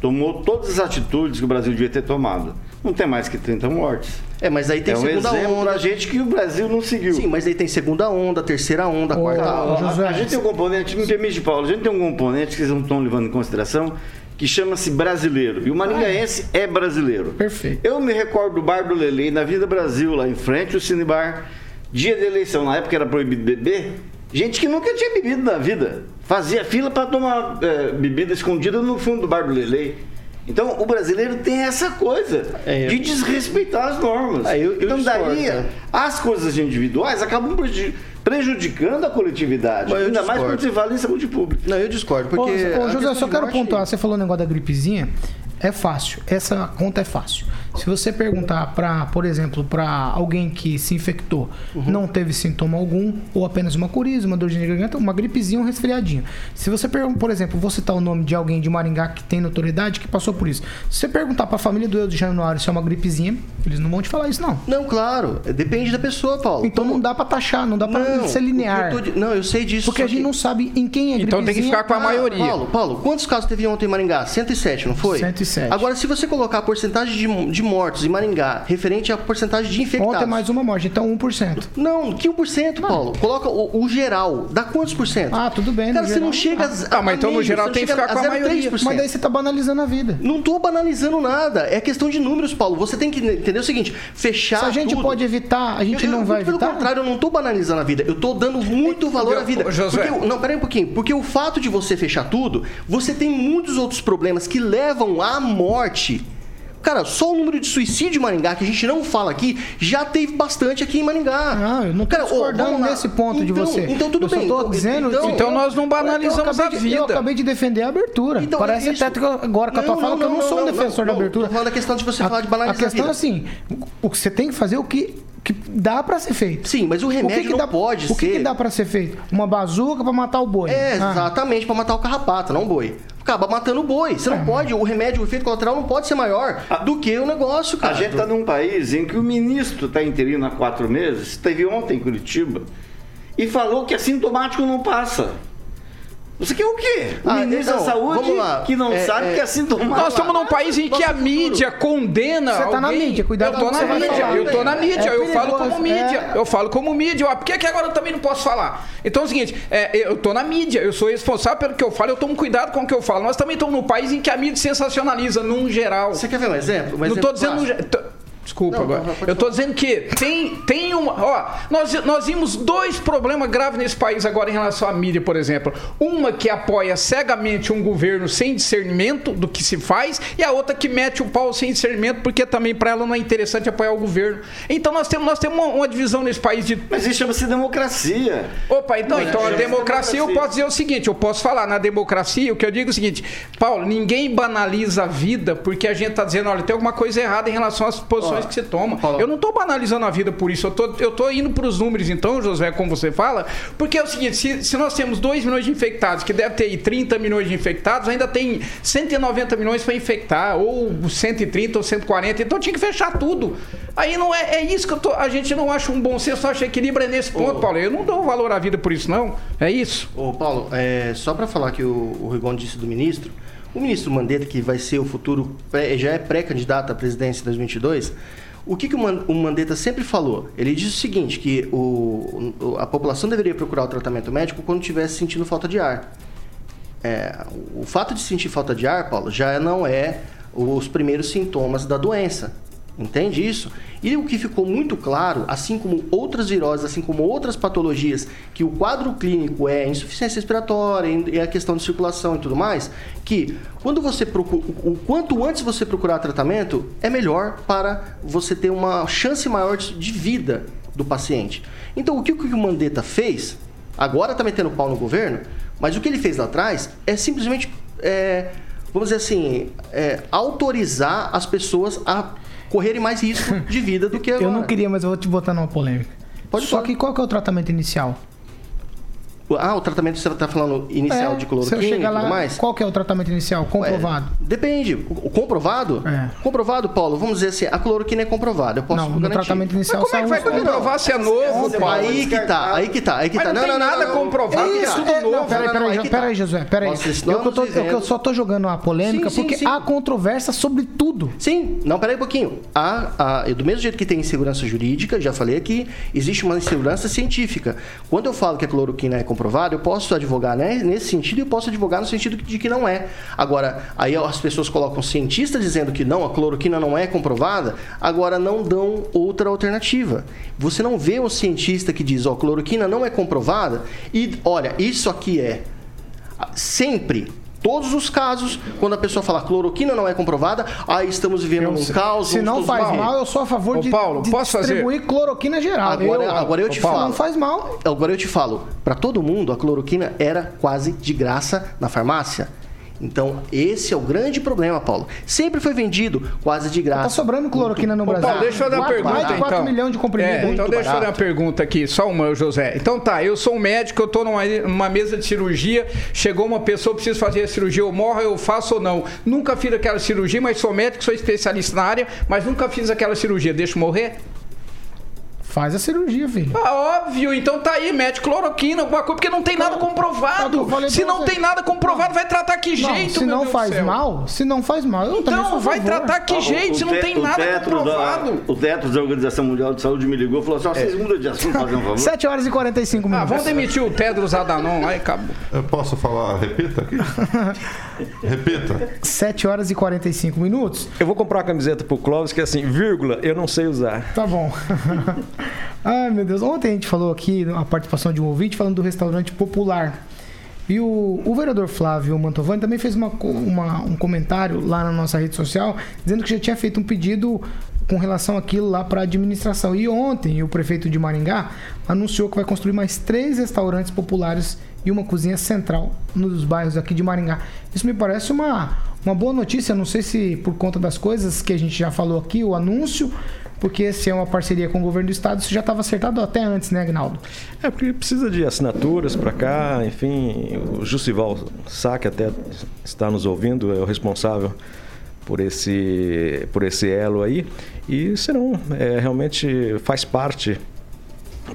tomou todas as atitudes que o Brasil devia ter tomado. Não tem mais que 30 mortes. É, mas aí tem é um segunda exemplo onda. pra gente que o Brasil não seguiu. Sim, mas aí tem segunda onda, terceira onda, Ô, quarta Tá, ô, onda. a- Josué, a, gente tem um componente, me permite, Paulo, a gente tem um componente que vocês não estão levando em consideração, que chama-se brasileiro. E o maringaense é brasileiro. Perfeito. Eu me recordo do Bar do Lele, na Vida Brasil, lá em frente, o Cinebar, dia de eleição, na época era proibido beber, gente que nunca tinha bebido na vida. Fazia fila para tomar eh, bebida escondida no fundo do Bar do Lele. Então, o brasileiro tem essa coisa É, eu- de desrespeitar as normas. Ah, eu- eu então, discordo, daí, né? as coisas individuais acabam prejudi- prejudicando a coletividade. Mas Ainda mais quando se fala em saúde pública. Não, eu discordo, porque. Ô, ô, José, eu só quero morte- pontuar. Você falou o negócio da gripezinha. É fácil. Essa conta é fácil. Se você perguntar para, por exemplo, para alguém que se infectou, Uhum. não teve sintoma algum, ou apenas uma coriza, uma dor de garganta, uma gripezinha, um resfriadinho. Se você perguntar, por exemplo, vou citar o nome de alguém de Maringá que tem notoriedade que passou por isso. Se você perguntar para a família do Eu de Januário se é uma gripezinha, eles não vão te falar isso não. Não, claro. Depende da pessoa, Paulo. Então não dá para taxar, não dá para ser linear. eu tô di- Não, eu sei disso. Porque a gente que- não sabe em quem é gripezinha. Então tem que ficar com a Ah, maioria. Paulo, Paulo, quantos casos teve ontem em Maringá? 107, não foi? 107. Agora, se você colocar a porcentagem de, de mortos em Maringá referente à porcentagem de infectados. Ontem mais uma morte, então 1%. Não, que 1%, Paulo? Coloca o, o geral. Dá quantos por cento? Ah, tudo bem, no Cara, você geral. não chega a, Ah, mas então no geral tem que ficar com a 0,3%. maioria. Mas daí você tá banalizando a vida. Não tô banalizando nada. É questão de números, Paulo. Você tem que entender o seguinte: fechar. Se a gente tudo. pode evitar, a gente Eu- eu- não vai Pelo evitar. contrário, eu não tô banalizando a vida. Eu tô dando muito valor à vida. Ô, Josué. Porque, não, peraí um pouquinho. Porque o fato de você fechar tudo, você tem muitos outros problemas que levam à morte. Cara, só o número de suicídio em Maringá, que a gente não fala aqui, já teve bastante aqui em Maringá. Não, eu não tô Cara, discordando lá. nesse ponto de Então- você. Então tudo eu bem. tô Então- dizendo então- Então nós não banalizamos eu acabei a de- vida. Eu acabei de defender a abertura. Então, Parece isso- até que eu- agora com a tua Não, fala não, que eu não, não, sou um defensor da abertura. tô falando da questão de você falar de A banalizar a questão é assim, o que você tem que fazer é o que, que dá pra ser feito. Sim, mas o remédio que não dá, pode O que, ser- que dá pra ser feito? Uma bazuca pra matar o boi. É, Ah, exatamente, pra matar o carrapato, não o boi. Acaba matando o boi. Você É. não pode, o remédio, o efeito colateral não pode ser maior do que o negócio, A cara. gente está num país em que o ministro está interino há quatro meses, esteve ontem em Curitiba, e falou que assintomático não passa. Você quer o quê? O Ah, ministro então, da Saúde vamos lá. que não É, sabe é, que é assintomático. Nós estamos num país em que a mídia condena. Você tá na mídia, cuidado Eu tô com o que na vai mídia, falar. eu tô na mídia, É eu falo como mídia. é. Eu falo como mídia. Ó, Por que, que agora eu também não posso falar? Então é o seguinte, é, eu tô na mídia, eu sou responsável pelo que eu falo, eu tomo cuidado com o que eu falo. Nós também estamos num país em que a mídia sensacionaliza, num geral. Você quer ver um exemplo? Um não exemplo tô dizendo. Desculpa Não, agora. não, Eu tô dizendo que tem, tem uma. Ó, nós, nós vimos dois problemas graves nesse país agora em relação à mídia, por exemplo. Uma que apoia cegamente um governo sem discernimento do que se faz, e a outra que mete o pau sem discernimento, porque também para ela não é interessante apoiar o governo. Então nós temos, nós temos uma, uma divisão nesse país de Mas isso chama-se democracia. Opa, então, então a é democracia eu democracia. posso dizer o seguinte, eu posso falar na democracia, o que eu digo é o seguinte, Paulo, ninguém banaliza a vida porque a gente tá dizendo, olha, tem alguma coisa errada em relação às posições Ó, que se toma. Paulo. Eu não tô banalizando a vida por isso, eu tô, eu tô indo pros números então, José, como você fala, porque é o seguinte, se, se nós temos 2 milhões de infectados, que deve ter aí 30 milhões de infectados, ainda tem 190 milhões para infectar, ou 130 ou 140, então tinha que fechar tudo. Aí não é, é isso que eu tô, a gente não acha um bom senso, acha equilíbrio é nesse ponto, Paulo. Eu não dou valor à vida por isso, não. É isso. Ô, Paulo, é, só para falar que o, o Rigon disse do ministro, o ministro Mandetta, que vai ser o futuro, pré- já é pré-candidato à presidência em 2022, o que, que o, Man- o Mandetta sempre falou? Ele disse o seguinte, que o- a população deveria procurar o tratamento médico quando estivesse sentindo falta de ar. É, o fato de sentir falta de ar, Paulo, já não é os primeiros sintomas da doença. Entende isso? E o que ficou muito claro, assim como outras viroses, assim como outras patologias, que o quadro clínico é insuficiência respiratória, e a questão de circulação e tudo mais, que quando você procura, o quanto antes você procurar tratamento, é melhor para você ter uma chance maior de vida do paciente. Então, o que, o que o Mandetta fez, agora está metendo pau no governo, mas o que ele fez lá atrás é simplesmente, é, vamos dizer assim, é, autorizar as pessoas a correrem mais risco de vida do que agora. Eu não queria, mas eu vou te botar numa polêmica. Pode Só que qual que é o tratamento inicial? Ah, o tratamento que você está falando inicial É, de cloroquina e tudo lá, mais? qual que é o tratamento inicial? Comprovado. Ué, depende. O comprovado? É. Comprovado, Paulo, vamos dizer assim, a cloroquina é comprovada. Eu posso não, garantir. tratamento inicial Mas como é que vai comprovar se é novo, Paulo? Aí que tá, aí que tá, aí que Mas tá. não tem nada comprovado, Aí que é tá. tudo É, novo. não, peraí, Não, não, peraí, aí Jo- que peraí, tá. Josué, peraí. Eu, que eu, tô, estamos eu que eu vivendo- só tô jogando uma polêmica Sim, sim, porque sim. há controvérsia sobre tudo. Sim, não, peraí um pouquinho. A, a, do mesmo jeito que tem insegurança jurídica, já falei aqui, existe uma insegurança científica. Quando eu falo que a cloroquina é comprovada, eu posso advogar né, nesse sentido e eu posso advogar no sentido de que não é. Agora, aí as pessoas colocam cientistas dizendo que não, a cloroquina não é comprovada, agora não dão outra alternativa. Você não vê um cientista que diz, ó, cloroquina não é comprovada e, olha, isso aqui é sempre todos os casos quando a pessoa fala cloroquina não é comprovada aí estamos vivendo Eu- num caos se não faz mal, eu sou a favor Ô, de, Paulo, de posso fazer? distribuir cloroquina geral. Agora- eu, agora eu te Ô, falo. Não faz mal. agora eu te falo para todo mundo a cloroquina era quase de graça na farmácia então esse é o grande problema Paulo sempre foi vendido quase de graça Tá sobrando cloroquina no Ô, Brasil. Paulo, deixa eu dar uma pergunta, Mais de 4 então. milhões de comprimidos. É, então deixa eu dar uma barato. pergunta aqui, só uma, José. Então tá, eu sou um médico, eu tô numa, numa mesa de cirurgia, chegou uma pessoa, preciso fazer a cirurgia, eu morro, eu faço ou não. Nunca fiz aquela cirurgia, mas sou médico, sou especialista na área, mas nunca fiz aquela cirurgia, deixa eu morrer? Faz a cirurgia, filho. Ah, óbvio, então tá aí, mete cloroquina, alguma coisa, porque não tem nada É comprovado. Se não você. tem nada comprovado, vai tratar que Não, jeito, se meu não Deus do faz céu? mal, se não faz mal, eu Então, a vai tratar que jeito, se não te- tem nada comprovado. o teto da Organização Mundial de Saúde me ligou e falou assim: ó, vocês mudam de assunto, fazer um favor. 7 horas e 45 Ah, minutos. vamos demitir o Tedros Adhanom, aí acabou. Eu posso falar, repita aqui? repita. 7 horas e 45 minutos. Eu vou comprar uma camiseta pro Clóvis que é assim, vírgula, eu não sei usar. Tá bom. Ai, meu Deus. Ontem a gente falou aqui, a participação de um ouvinte, falando do restaurante popular. E o, o vereador Flávio Mantovani também fez uma, uma- um comentário lá na nossa rede social, dizendo que já tinha feito um pedido com relação àquilo lá para a administração. E ontem o prefeito de Maringá anunciou que vai construir mais três restaurantes populares e uma cozinha central nos bairros aqui de Maringá. Isso me parece uma, uma boa notícia, não sei se por conta das coisas que a gente já falou aqui, o anúncio, porque se é uma parceria com o governo do estado, isso já estava acertado até antes, né, Agnaldo? É, porque precisa de assinaturas para cá, enfim, o Jussival Sá, que até está nos ouvindo, é o responsável por esse, por esse elo aí, e serão, é, realmente faz parte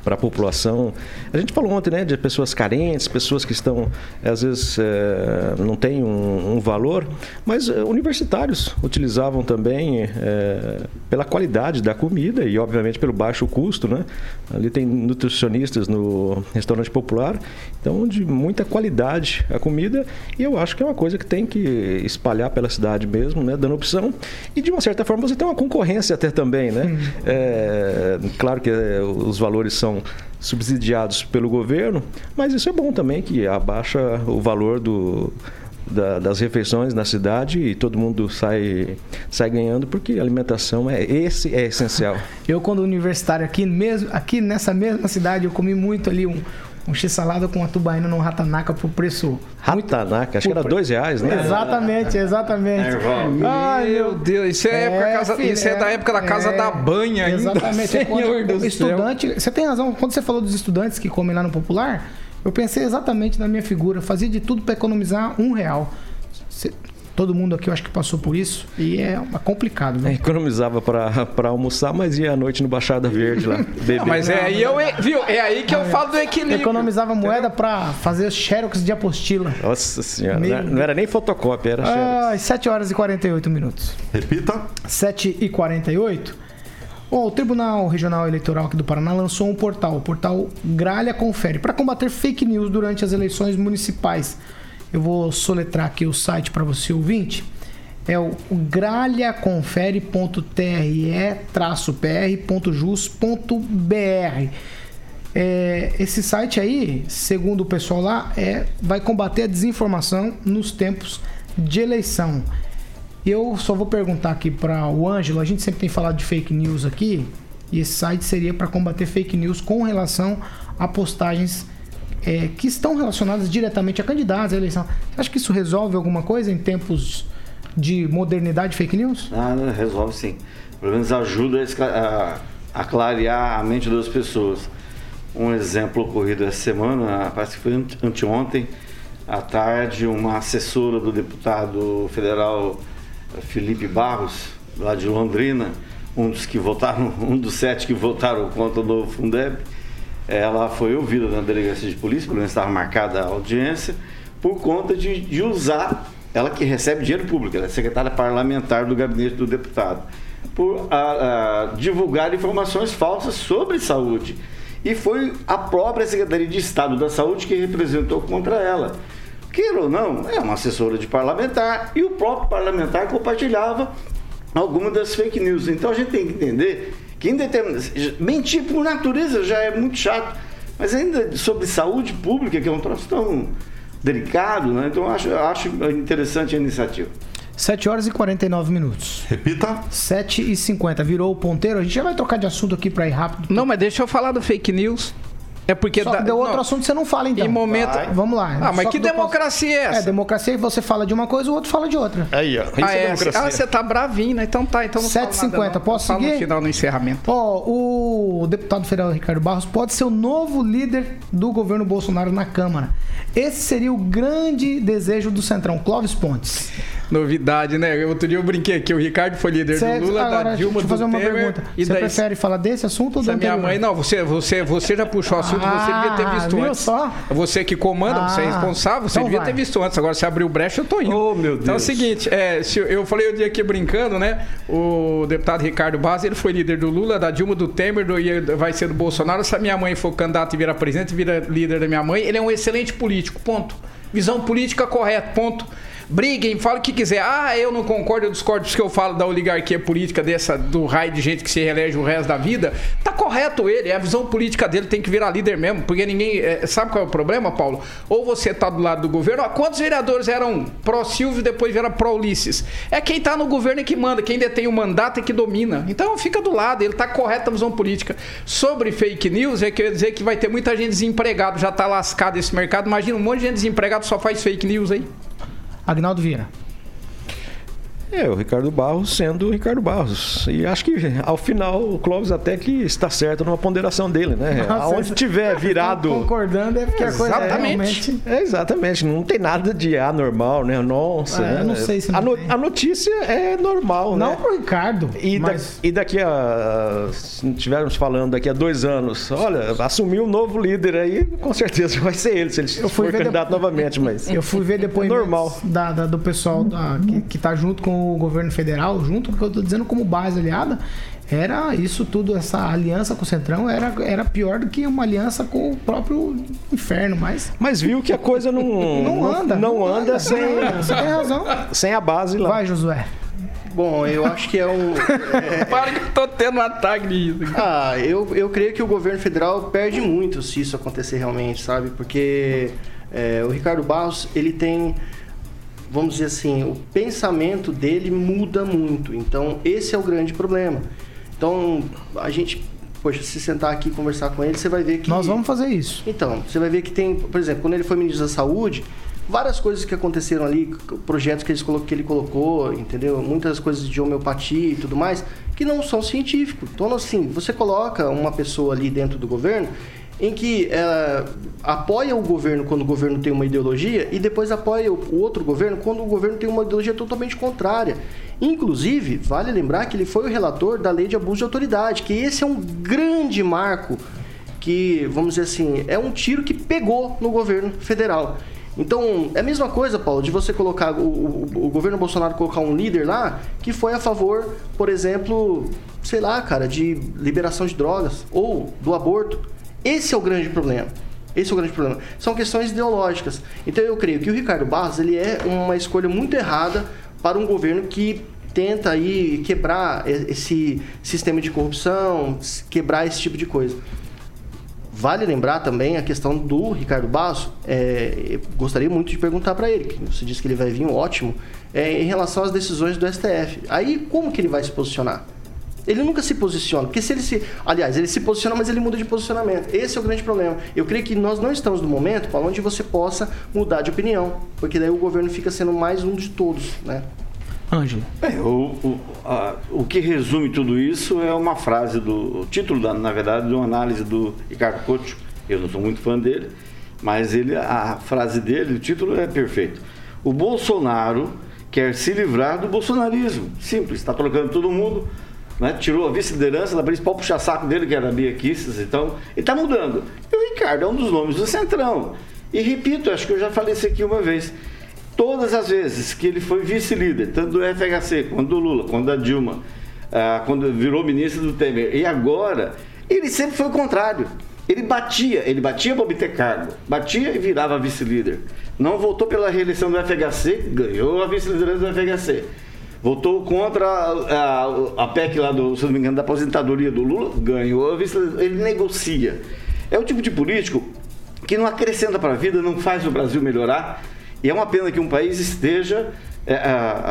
para a população. A gente falou ontem, né, de pessoas carentes, pessoas que estão, eh, às vezes, eh, não têm um, um valor, mas eh, universitários utilizavam também eh, pela qualidade da comida e, obviamente, pelo baixo custo, né? Ali tem nutricionistas no restaurante popular, então de muita qualidade a comida e eu acho que é uma coisa que tem que espalhar pela cidade mesmo, né, dando opção e de uma certa forma você tem uma concorrência até também, né? É, claro que os valores são subsidiados pelo governo, mas isso é bom também que abaixa o valor do da- das refeições na cidade e todo mundo sai, sai ganhando porque alimentação é esse é essencial. Eu, quando universitário aqui mesmo, aqui nessa mesma cidade, eu comi muito ali um, um x-salada com a tubaína no Ratanaca por preço. Ratanaca, acho que era dois reais, né? Exatamente, exatamente. Ai, Meu Deus, isso é, época casa- filho, isso é da época da casa é, da banha ainda. Exatamente. É quando- Senhor do céu. estudante, você tem razão. Quando você falou dos estudantes que comem lá no Popular, eu pensei exatamente na minha figura. Fazia de tudo para economizar um real. Você- todo mundo aqui eu acho que passou por isso e é é complicado, É, né? economizava para almoçar, mas ia à noite no Baixada Verde lá, beber. Mas é aí, eu, viu? É aí que eu falo do equilíbrio. Economizava moeda para fazer xerox de apostila. Nossa senhora, Meu não era- não nem fotocópia, era xerox. Às 7 horas e 48 minutos. Repita. 7 e 48 Bom, o Tribunal Regional Eleitoral aqui do Paraná lançou um portal, o portal Gralha Confere, para combater fake news durante as eleições municipais. Eu vou soletrar aqui o site para você ouvinte. É o gralhaconfere.tre-pr.jus.br. É, esse site aí, segundo o pessoal lá, é, vai combater a desinformação nos tempos de eleição. Eu só vou perguntar aqui para o Ângelo, a gente sempre tem falado de fake news aqui, e esse site seria para combater fake news com relação a postagens é, que estão relacionadas diretamente a candidatos à eleição. Você acha que isso resolve alguma coisa em tempos de modernidade fake news? Ah, resolve sim. Pelo menos ajuda a, a, clarear a mente das pessoas. Um exemplo ocorrido essa semana, parece que foi ante- anteontem, à tarde, uma assessora do deputado federal eh, Felipe Barros, lá de Londrina, um dos que votaram, um dos sete que votaram contra o novo Fundeb, ela foi ouvida na delegacia de polícia, pelo menos estava marcada a audiência, por conta de, de usar, ela que recebe dinheiro público, ela é secretária parlamentar do gabinete do deputado, por ah, ah, divulgar informações falsas sobre saúde. E foi a própria Secretaria de Estado da Saúde que representou contra ela. Queira ou não, é uma assessora de parlamentar e o próprio parlamentar compartilhava algumas das fake news. Então a gente tem que entender que em. Mentir por natureza já é muito chato, mas ainda sobre saúde pública, que é um troço tão delicado, né? Então eu acho, eu acho interessante a iniciativa. 7 horas e 49 minutos. Repita. 7 e 50 virou o ponteiro. A gente já vai trocar de assunto aqui para ir rápido. Não, mas deixa eu falar do fake news. É porque Só dá- que deu outro não, assunto você não fala então. Em momento- Vai. Vamos lá. Ah, mas Só que eu posso- democracia é essa? É, democracia é você fala de uma coisa, o outro fala de outra. Aí, ó. Isso Ah, é, é, democracia. ah, você tá bravinho, né? Então tá, então não falo 7h50, nada, não. posso Falo seguir? no final, no encerramento. Ó, o deputado federal Ricardo Barros pode ser o novo líder do governo Bolsonaro na Câmara. Esse seria o grande desejo do Centrão, Clóvis Pontes. Novidade, né? Outro dia eu brinquei aqui, o Ricardo foi líder Cê- do Lula, agora, da Dilma, deixa eu fazer do uma Temer. pergunta. E Você daí, prefere falar desse assunto ou do se a minha mãe, não, você, você, você já puxou o assunto, você devia ter Ah, visto viu antes. só? Você que comanda, você é Ah, responsável, você então devia vai. ter visto antes. Agora você abriu brecha, eu tô indo. Oh, meu Então é o Deus. seguinte, é, se eu- falei o dia aqui brincando, né? O deputado Ricardo Barros, ele foi líder do Lula, da Dilma, do Temer, do, e vai ser do Bolsonaro. Se a minha mãe for candidata e virar presidente, vira líder da minha mãe, ele é um excelente político, ponto. Visão política correta, ponto. Briguem, falem o que quiser. Ah, eu não concordo, eu discordo porque eu falo da oligarquia política dessa, do raio de gente que se reelege o resto da vida. Tá correto ele, é a visão política dele tem que virar líder mesmo, porque ninguém. é, sabe qual é o problema, Paulo? Ou você tá do lado do governo, ó, quantos vereadores eram pró-Silvio e depois vieram pró-Ulisses? É quem tá no governo é que manda, quem detém o mandato é que domina. Então fica do lado, ele tá correto na visão política. Sobre fake news, é que eu ia dizer que vai ter muita gente desempregada, já tá lascado esse mercado. Imagina um monte de gente desempregada só faz fake news aí. Agnaldo Vieira. É, o Ricardo Barros sendo o Ricardo Barros. E acho que ao final o Clóvis até que está certo numa ponderação dele, né? Nossa, Aonde tiver virado. Concordando é porque a coisa é Exatamente. realmente... É, exatamente, não tem nada de anormal, né? Nossa. É, eu não sei se não a, no- a notícia é normal, Não né? pro Ricardo, E, da- mas... e daqui a. Se estivermos falando daqui a dois anos, olha, assumiu um novo líder aí, com certeza vai ser ele, se ele Eu fui for candidato depois- novamente, mas. Eu fui ver depoimentos Normal. Da, da- do pessoal da- que, que tá junto com o governo federal, junto, porque eu tô dizendo como base aliada, era isso tudo, essa aliança com o Centrão era, era pior do que uma aliança com o próprio inferno, mas Mas viu que a coisa não, não anda. Não, anda, sem, Você tem razão. sem a base lá. Vai, Josué. Bom, eu acho que é um. Para que eu tô tendo um ataque de riso. aqui. Ah, eu, eu creio que o governo federal perde muito se isso acontecer realmente, sabe? Porque é, o Ricardo Barros, ele tem, vamos dizer assim, o pensamento dele muda muito. Então, esse é o grande problema. Então, a gente, poxa, se sentar aqui e conversar com ele, você vai ver que... Nós vamos fazer isso. Então, você vai ver que tem, por exemplo, quando ele foi ministro da Saúde, várias coisas que aconteceram ali, projetos que, eles colo- que ele colocou, entendeu? Muitas coisas de homeopatia e tudo mais, que não são científicos. Então, assim, você coloca uma pessoa ali dentro do governo em que ela apoia o governo quando o governo tem uma ideologia e depois apoia o outro governo quando o governo tem uma ideologia totalmente contrária. Inclusive, vale lembrar que ele foi o relator da lei de abuso de autoridade, que esse é um grande marco que, vamos dizer assim, é um tiro que pegou no governo federal. Então, é a mesma coisa, Paulo, de você colocar o, o- o governo Bolsonaro colocar um líder lá que foi a favor, por exemplo, sei lá, cara, de liberação de drogas ou do aborto. Esse é o grande problema. Esse é o grande problema. São questões ideológicas. Então eu creio que o Ricardo Barros ele é uma escolha muito errada para um governo que tenta aí quebrar esse sistema de corrupção, quebrar esse tipo de coisa. Vale lembrar também a questão do Ricardo Barros. é, gostaria muito de perguntar para ele, que você disse que ele vai vir, ótimo, é, em relação às decisões do STF. Aí, como que ele vai se posicionar? Ele nunca se posiciona, porque se ele se. Aliás, ele se posiciona, mas ele muda de posicionamento. Esse é o grande problema. Eu creio que nós não estamos no momento para onde você possa mudar de opinião, porque daí o governo fica sendo mais um de todos, né? Ângelo. É, o, o, a- o que resume tudo isso é uma frase do. O título, da, na verdade, de uma análise do Ricardo Couto. Eu não sou muito fã dele, mas ele, a frase dele, o título é perfeito. O Bolsonaro quer se livrar do bolsonarismo. Simples, está trocando todo mundo. Né? Tirou a vice-liderança da principal puxa-saco dele, que era a Bia Kisses, então ele está mudando. E o Ricardo é um dos nomes do Centrão. E repito, acho que eu já falei isso aqui uma vez. Todas as vezes que ele foi vice-líder, tanto do FHC, quanto do Lula, quanto da Dilma, ah, quando virou ministro do Temer, e agora, ele sempre foi o contrário. Ele batia, ele batia para obter cargo, batia e virava vice-líder. Não votou pela reeleição do FHC, ganhou a vice-liderança do FHC. Votou contra a, a, a PEC lá do, se não me engano, da aposentadoria do Lula, ganhou. Ele negocia. É o tipo de político que não acrescenta para a vida, não faz o Brasil melhorar. E é uma pena que um país esteja, é,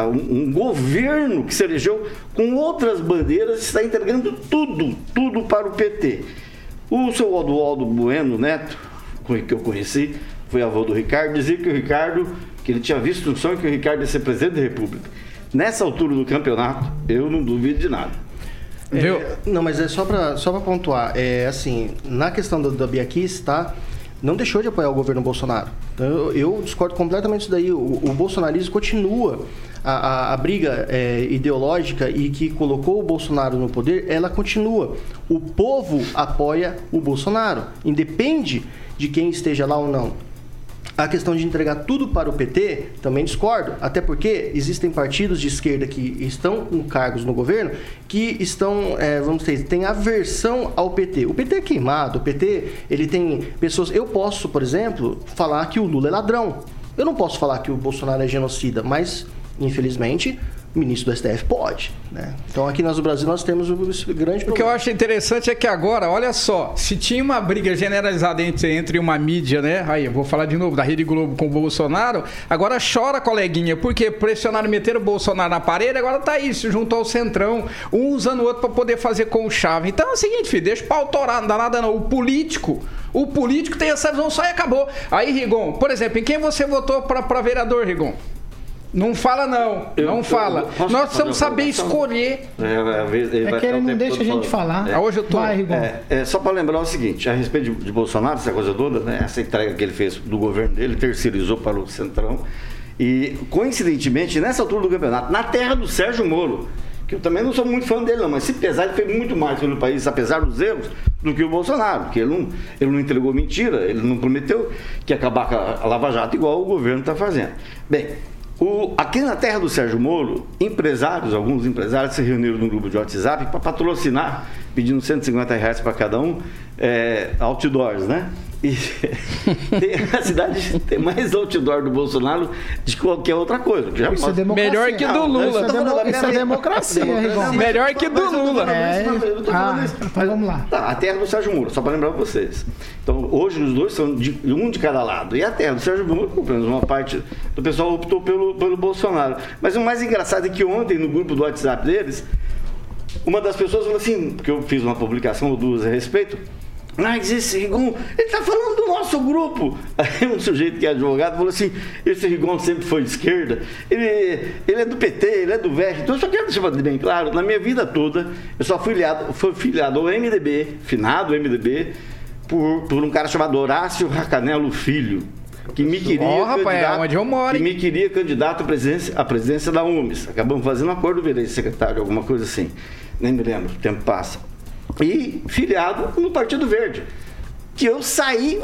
um, um governo que se elegeu com outras bandeiras está entregando tudo, tudo para o PT. O seu Odualdo Bueno Neto, que eu conheci, foi avô do Ricardo, dizia que o Ricardo, que ele tinha visto um sonho que o Ricardo ia ser presidente da República. Nessa altura do campeonato, eu não duvido de nada. Viu? É, não, mas é só para só pra pontuar. É assim, na questão do, da Bia Kiss, tá? Não deixou de apoiar o governo Bolsonaro. Então, eu, eu discordo completamente disso daí. O, o bolsonarismo continua. A, a- a briga é, ideológica e que colocou o Bolsonaro no poder, ela continua. O povo apoia o Bolsonaro. Independe de quem esteja lá ou não. A questão de entregar tudo para o PT, também discordo. Até porque existem partidos de esquerda que estão com cargos no governo que estão, é, vamos dizer, tem aversão ao PT. O PT é queimado, o PT, ele tem pessoas... Eu posso, por exemplo, falar que o Lula é ladrão. Eu não posso falar que o Bolsonaro é genocida, mas, infelizmente, o ministro do STF pode. Né? Então, aqui nós no Brasil, nós temos esse grande O que eu problema. acho interessante é que agora, olha só, se tinha uma briga generalizada entre, entre uma mídia, né? Aí, eu vou falar de novo da Rede Globo com o Bolsonaro. Agora chora, coleguinha, porque pressionaram, meteram o Bolsonaro na parede, agora tá aí, se juntou ao centrão, um usando o outro pra poder fazer com chave. Então é o seguinte, filho, deixa o pau torar, não dá nada não. O político, o político tem essa visão só e acabou. Aí, Rigon, por exemplo, em quem você votou pra, pra vereador, Rigon? Não fala não, Eu- não eu- fala. eu Nós precisamos saber escolher. É, É vai que ele não deixa a gente falando. falar. É. Hoje eu tô. Vai. É, é, só para lembrar o seguinte, a respeito de, de Bolsonaro, essa coisa toda, né, essa entrega que ele fez do governo dele, terceirizou para o Centrão. E, coincidentemente, nessa altura do campeonato, na terra do Sérgio Moro, que eu também não sou muito fã dele, não, mas se pesar, ele fez muito mais pelo país, apesar dos erros, do que o Bolsonaro, porque ele não, ele não entregou mentira, ele não prometeu que ia acabar com a a Lava Jato igual o governo está fazendo. Bem, o- aqui na terra do Sérgio Moro, empresários, alguns empresários se reuniram num grupo de WhatsApp para patrocinar, pedindo 150 reais para cada um, é, outdoors, né? E tem- a cidade tem mais outdoor do Bolsonaro de qualquer outra coisa. que Isso é democracia. Melhor que do Não, Lula. Isso é, demo- isso é democracia, Rigon. Melhor que do Mas Lula. É, mas eu tô ah, falando isso. então vamos lá. Tá, a terra do Sérgio Moro, só para lembrar vocês. Então, hoje os dois são de um de cada lado. E a terra do Sérgio Moro, pelo menos uma parte do pessoal optou pelo, pelo Bolsonaro. Mas o mais engraçado é que ontem, no grupo do WhatsApp deles, uma das pessoas falou assim, porque eu fiz uma publicação ou duas a respeito. Mas esse Rigon, ele tá falando do nosso grupo. Aí um sujeito que é advogado falou assim: esse Rigon sempre foi de esquerda, ele, ele é do PT, ele é do VER. Então eu só quero deixar bem claro: na minha vida toda, eu só fui filiado, fui filiado ao MDB, finado MDB, por, por um cara chamado Horácio Racanelo Filho. Que me queria. Ó, rapaz, é moro, que me queria candidato à presidência, à presidência da UMES. Acabamos fazendo um acordo, virei secretário, alguma coisa assim. Nem me lembro, o tempo passa. E filiado no Partido Verde. Que eu saí,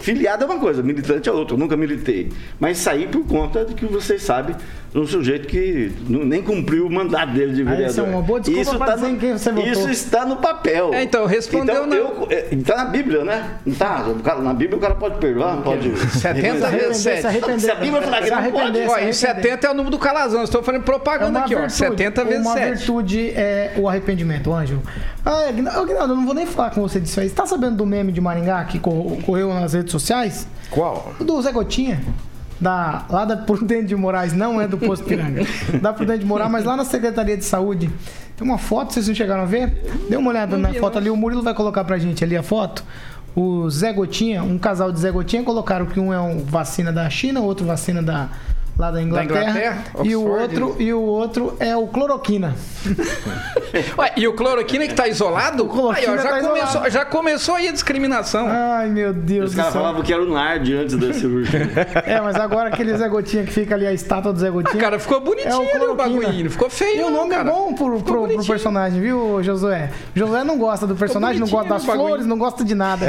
filiado é uma coisa, militante é outra, eu nunca militei. Mas saí por conta de que vocês sabem, um sujeito que não- nem cumpriu o mandato dele de Ah, vereador. isso é uma boa desculpa pra tá dizer no, em quem você votou. Isso está no papel. É, então, respondeu então, na- eu, é, na Bíblia, né? Não tá? O cara- Na Bíblia o cara pode perdoar, pode. 70 Se arrepender, vezes se 7. arrepender. Se a Bíblia falar que Se não pode, se Ó, e arrepender. 70 é o número do Calazans. Estou fazendo É propaganda uma aqui, ó. virtude, 70 vezes Uma 7. virtude é o arrependimento, Ângelo. Ah, Aguinaldo, Aguinaldo, eu não vou nem falar com você disso aí. Você tá sabendo do meme de Maringá que cor- correu nas redes sociais? Qual? Do Zé Gotinha. Da, lá da Prudente de Moraes, não é do Posto Piranga. da Prudente de Moraes, mas lá na Secretaria de Saúde. Tem uma foto, vocês não chegaram a ver? Dê uma olhada na foto ali, o Murilo vai colocar pra gente ali a foto. O Zé Gotinha, um casal de Zé Gotinha, colocaram que um é um vacina da China, outro vacina da, lá da Inglaterra. Inglaterra, e, o outro, e o outro é o cloroquina. Ué, e o cloroquina que tá isolado? Aí, ó, já, tá começou, isolado. já começou aí a discriminação. Ai, meu Deus Os caras falavam que era o Nard antes da cirurgia. É, mas agora aquele Zé Gotinha que fica ali, a estátua do Zé Ah, Gotinha. cara, ficou bonitinho É o o cloroquina. bagulho. Ficou feio, E o nome é cara. bom pro, pro, pro personagem, viu, Josué? Josué não gosta do personagem, não gosta das flores, não gosta de nada.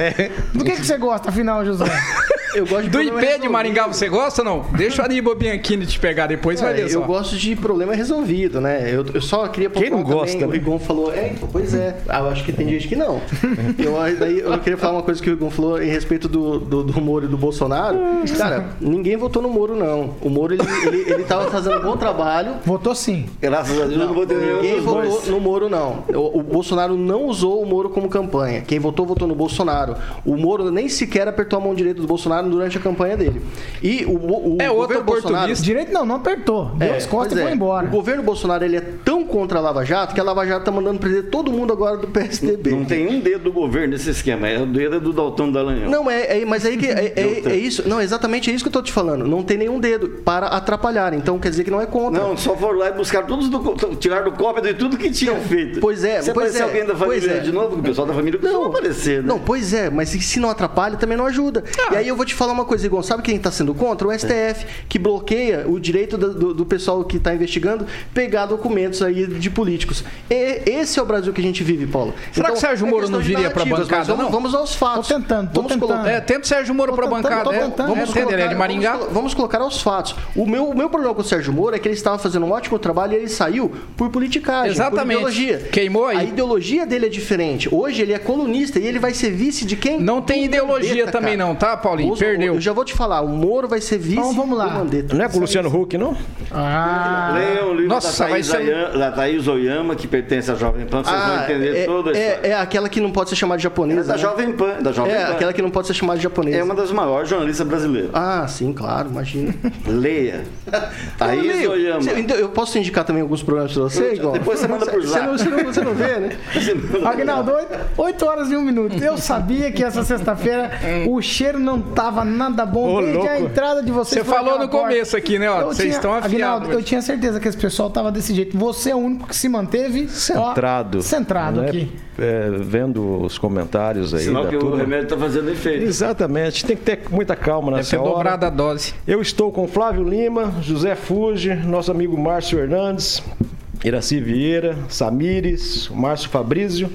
Do que, que você gosta, afinal, Josué? Eu gosto de Do IP de resolvido. Maringá você gosta ou não? Deixa o Aníbal Bianchini te pegar depois, vai É, ver só. eu gosto de problema resolvido, né? Eu, eu só queria Quem não gosta, também, né? O Rigon falou, é, então, pois é. Ah, eu acho que tem gente que não. eu, daí, eu queria falar uma coisa que o Rigon falou em respeito do, do, do Moro e do Bolsonaro. Cara, ninguém votou no Moro, não. O Moro, ele, ele, ele tava fazendo um bom trabalho. Votou sim. Graças a Deus eu não ter nenhum Ninguém votou dois. no Moro, não. O, o Bolsonaro não usou o Moro como campanha. Quem votou, votou no Bolsonaro. O Moro nem sequer apertou a mão direita do Bolsonaro durante a campanha dele. E o, o, o É outro governo Bolsonaro-. Direito não, não apertou. Deu é, as costas e é. foi embora. O governo Bolsonaro ele é tão contra a Lava Jato que a Lava Jato tá mandando prender todo mundo agora do PSDB. Não tem um dedo do governo nesse esquema, é o dedo do Dalton Dallagnol. Não, é, é- mas aí que é, é- é isso. Não, exatamente é isso que eu tô te falando. Não tem nenhum dedo para atrapalhar. Então quer dizer que não é contra. Não, só foram lá e buscaram todos do, tiraram do cópia de tudo que tinham feito. pois é, Se pois aparecer é, alguém da pois família é. de novo, que o pessoal da família não aparecer, né? Não, pois é, mas se não atrapalha, também não ajuda. Ah. E aí eu vou te falar uma coisa, Igor. Sabe quem está sendo contra? O STF, que bloqueia o direito do, do- do pessoal que está investigando pegar documentos aí de políticos. E esse é o Brasil que a gente vive, Paulo. Será que o Sérgio é Moro questão não viria pra narrativas, bancada, Vamos, não? vamos aos fatos. Tô tentando, tô vamos tentando. Colocar, É, tenta o Sérgio Moro pra tentando, bancada. tô é. tentando. Vamos Vamos entender, ele é de colocar- Maringá. Vamos, vamos colocar os fatos. O meu, o meu problema com o Sérgio Moro é que ele estava fazendo um ótimo trabalho e ele saiu por politicagem, Exatamente. por ideologia. Queimou aí. A ideologia dele é diferente. Hoje ele é colunista e ele vai ser vice de quem? Não tem ideologia também cara. não, tá, Paulinho? Perdeu. Eu já vou te falar, o Moro vai ser vice Então, vamos lá. do Mandetta. Não é com o Luciano Huck, não? Ah, Leia o livro Nossa, da, vai Thaís ser- Oyama, da Thaís Oyama, que pertence à Jovem Pan, vocês vão entender é, toda a é, é aquela que não pode ser chamada de É japonesa. da né? Jovem Pan, da Jovem É, Pan. aquela que não pode ser chamada de japonesa. É uma das maiores jornalistas brasileiras. Ah, sim, claro, imagina. Leia. Thaís Eu. Oyama. Cê- então, Eu posso indicar também alguns programas pra você, Igor? Depois você manda por não, você, não, você não vê, né? Agnaldo, 8 horas e 1 minuto. Eu sabia que essa sexta-feira o cheiro não tava nada bom Ô, desde a louco. entrada de vocês. Você falou no porta. começo aqui, né? Ó, vocês estão Aguinaldo, afiados. eu tinha certeza que esse pessoal tava desse jeito. Você é o único que se manteve ó, Centrado. centrado né? aqui. É, vendo os comentários aí Sinal da que o turma. remédio tá fazendo efeito. Exatamente, tem que ter muita calma Deve nessa ter hora. dobrado a dose. Eu estou com Flávio Lima, José Fuji, nosso amigo Márcio Hernandes, Iraci Vieira, Samires, o Márcio Fabrício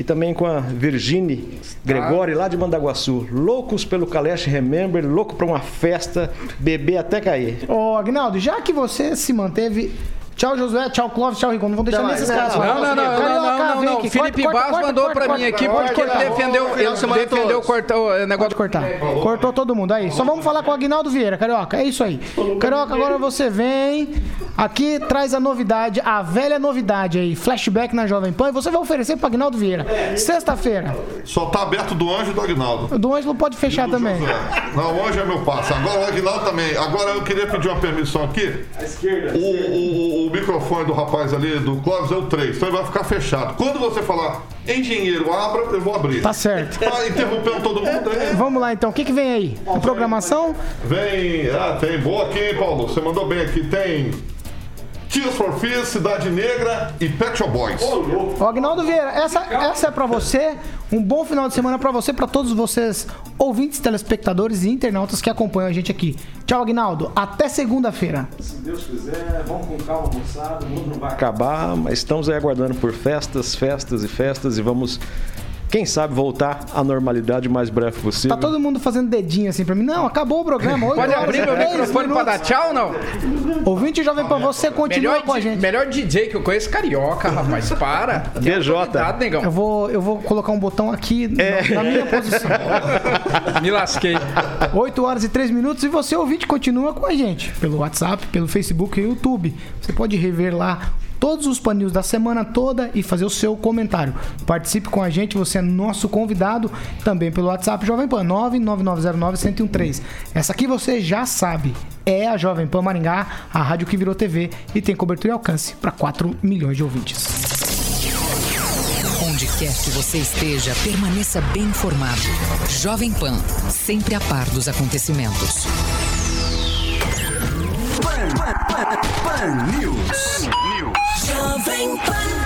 e também com a Virgine Gregori lá de Mandaguaçu. Loucos pelo Caleste Remember, louco para uma festa, beber até cair. Ô, Agnaldo, já que você se manteve. Tchau, Josué. Tchau, Clóvis. Tchau, Rigon. Não vão deixar nesses não, caras. Não, não, não, não, não, não. Felipe Barros mandou corta, pra corta, mim aqui porque ele defendeu, Final ele defendeu cortar o negócio Pode cortar. Cortou todo mundo. Aí, só vamos falar com o Agnaldo Vieira, Carioca. É isso aí. Carioca, agora você vem aqui, traz a novidade, a velha novidade aí, flashback na Jovem Pan, e você vai oferecer pro Agnaldo Vieira. Sexta-feira. Só tá aberto do anjo e do Agnaldo. O do Ângelo pode fechar Do também. Josué. Não, o anjo é meu passo. Agora o Agnaldo também. Agora eu queria pedir uma permissão aqui. O, o- o microfone do rapaz ali, do Clóvis, é o 3. Então ele vai ficar fechado. Quando você falar engenheiro, abra, eu vou abrir. Tá certo. Tá interrompendo todo mundo aí. Vamos lá então. O que, que vem aí? A programação? Vem. Ah, tem. Boa aqui, hein, Paulo? Você mandou bem aqui. Tem. Tears for Fears, Cidade Negra e Pet Shop Boys. Ô, Agnaldo Vieira, essa, essa é pra você. Um bom final de semana pra você, pra todos vocês, ouvintes, telespectadores e internautas que acompanham a gente aqui. Tchau, Agnaldo. Até segunda-feira. Se Deus quiser, vamos com calma, moçada. O mundo não vai acabar, mas estamos aí aguardando por festas, festas e festas e vamos, quem sabe, voltar à normalidade o mais breve possível. Tá todo mundo fazendo dedinho assim pra mim. Não, acabou o programa. oito Pode horas abrir meu microfone pra dar minutos. tchau ou não? Ouvinte Jovem Pan, você continua Melhor, com a gente. melhor DJ que eu conheço, carioca, rapaz. Para. DJ. negão. Eu vou, eu vou colocar um botão aqui na, na minha posição. Me lasquei. 8 horas e 3 minutos e você, ouvinte, continua com a gente pelo WhatsApp, pelo Facebook e YouTube. Você pode rever lá todos os paninhos da semana toda e fazer o seu comentário. Participe com a gente, você é nosso convidado também pelo WhatsApp Jovem Pan 99909-1013. Essa aqui você já sabe, é a Jovem Pan Maringá, a rádio que virou TV e tem cobertura e alcance para 4 milhões de ouvintes. Onde quer que você esteja, permaneça bem informado. Jovem Pan, sempre a par dos acontecimentos. Pan News. Jovem Pan. Springbank.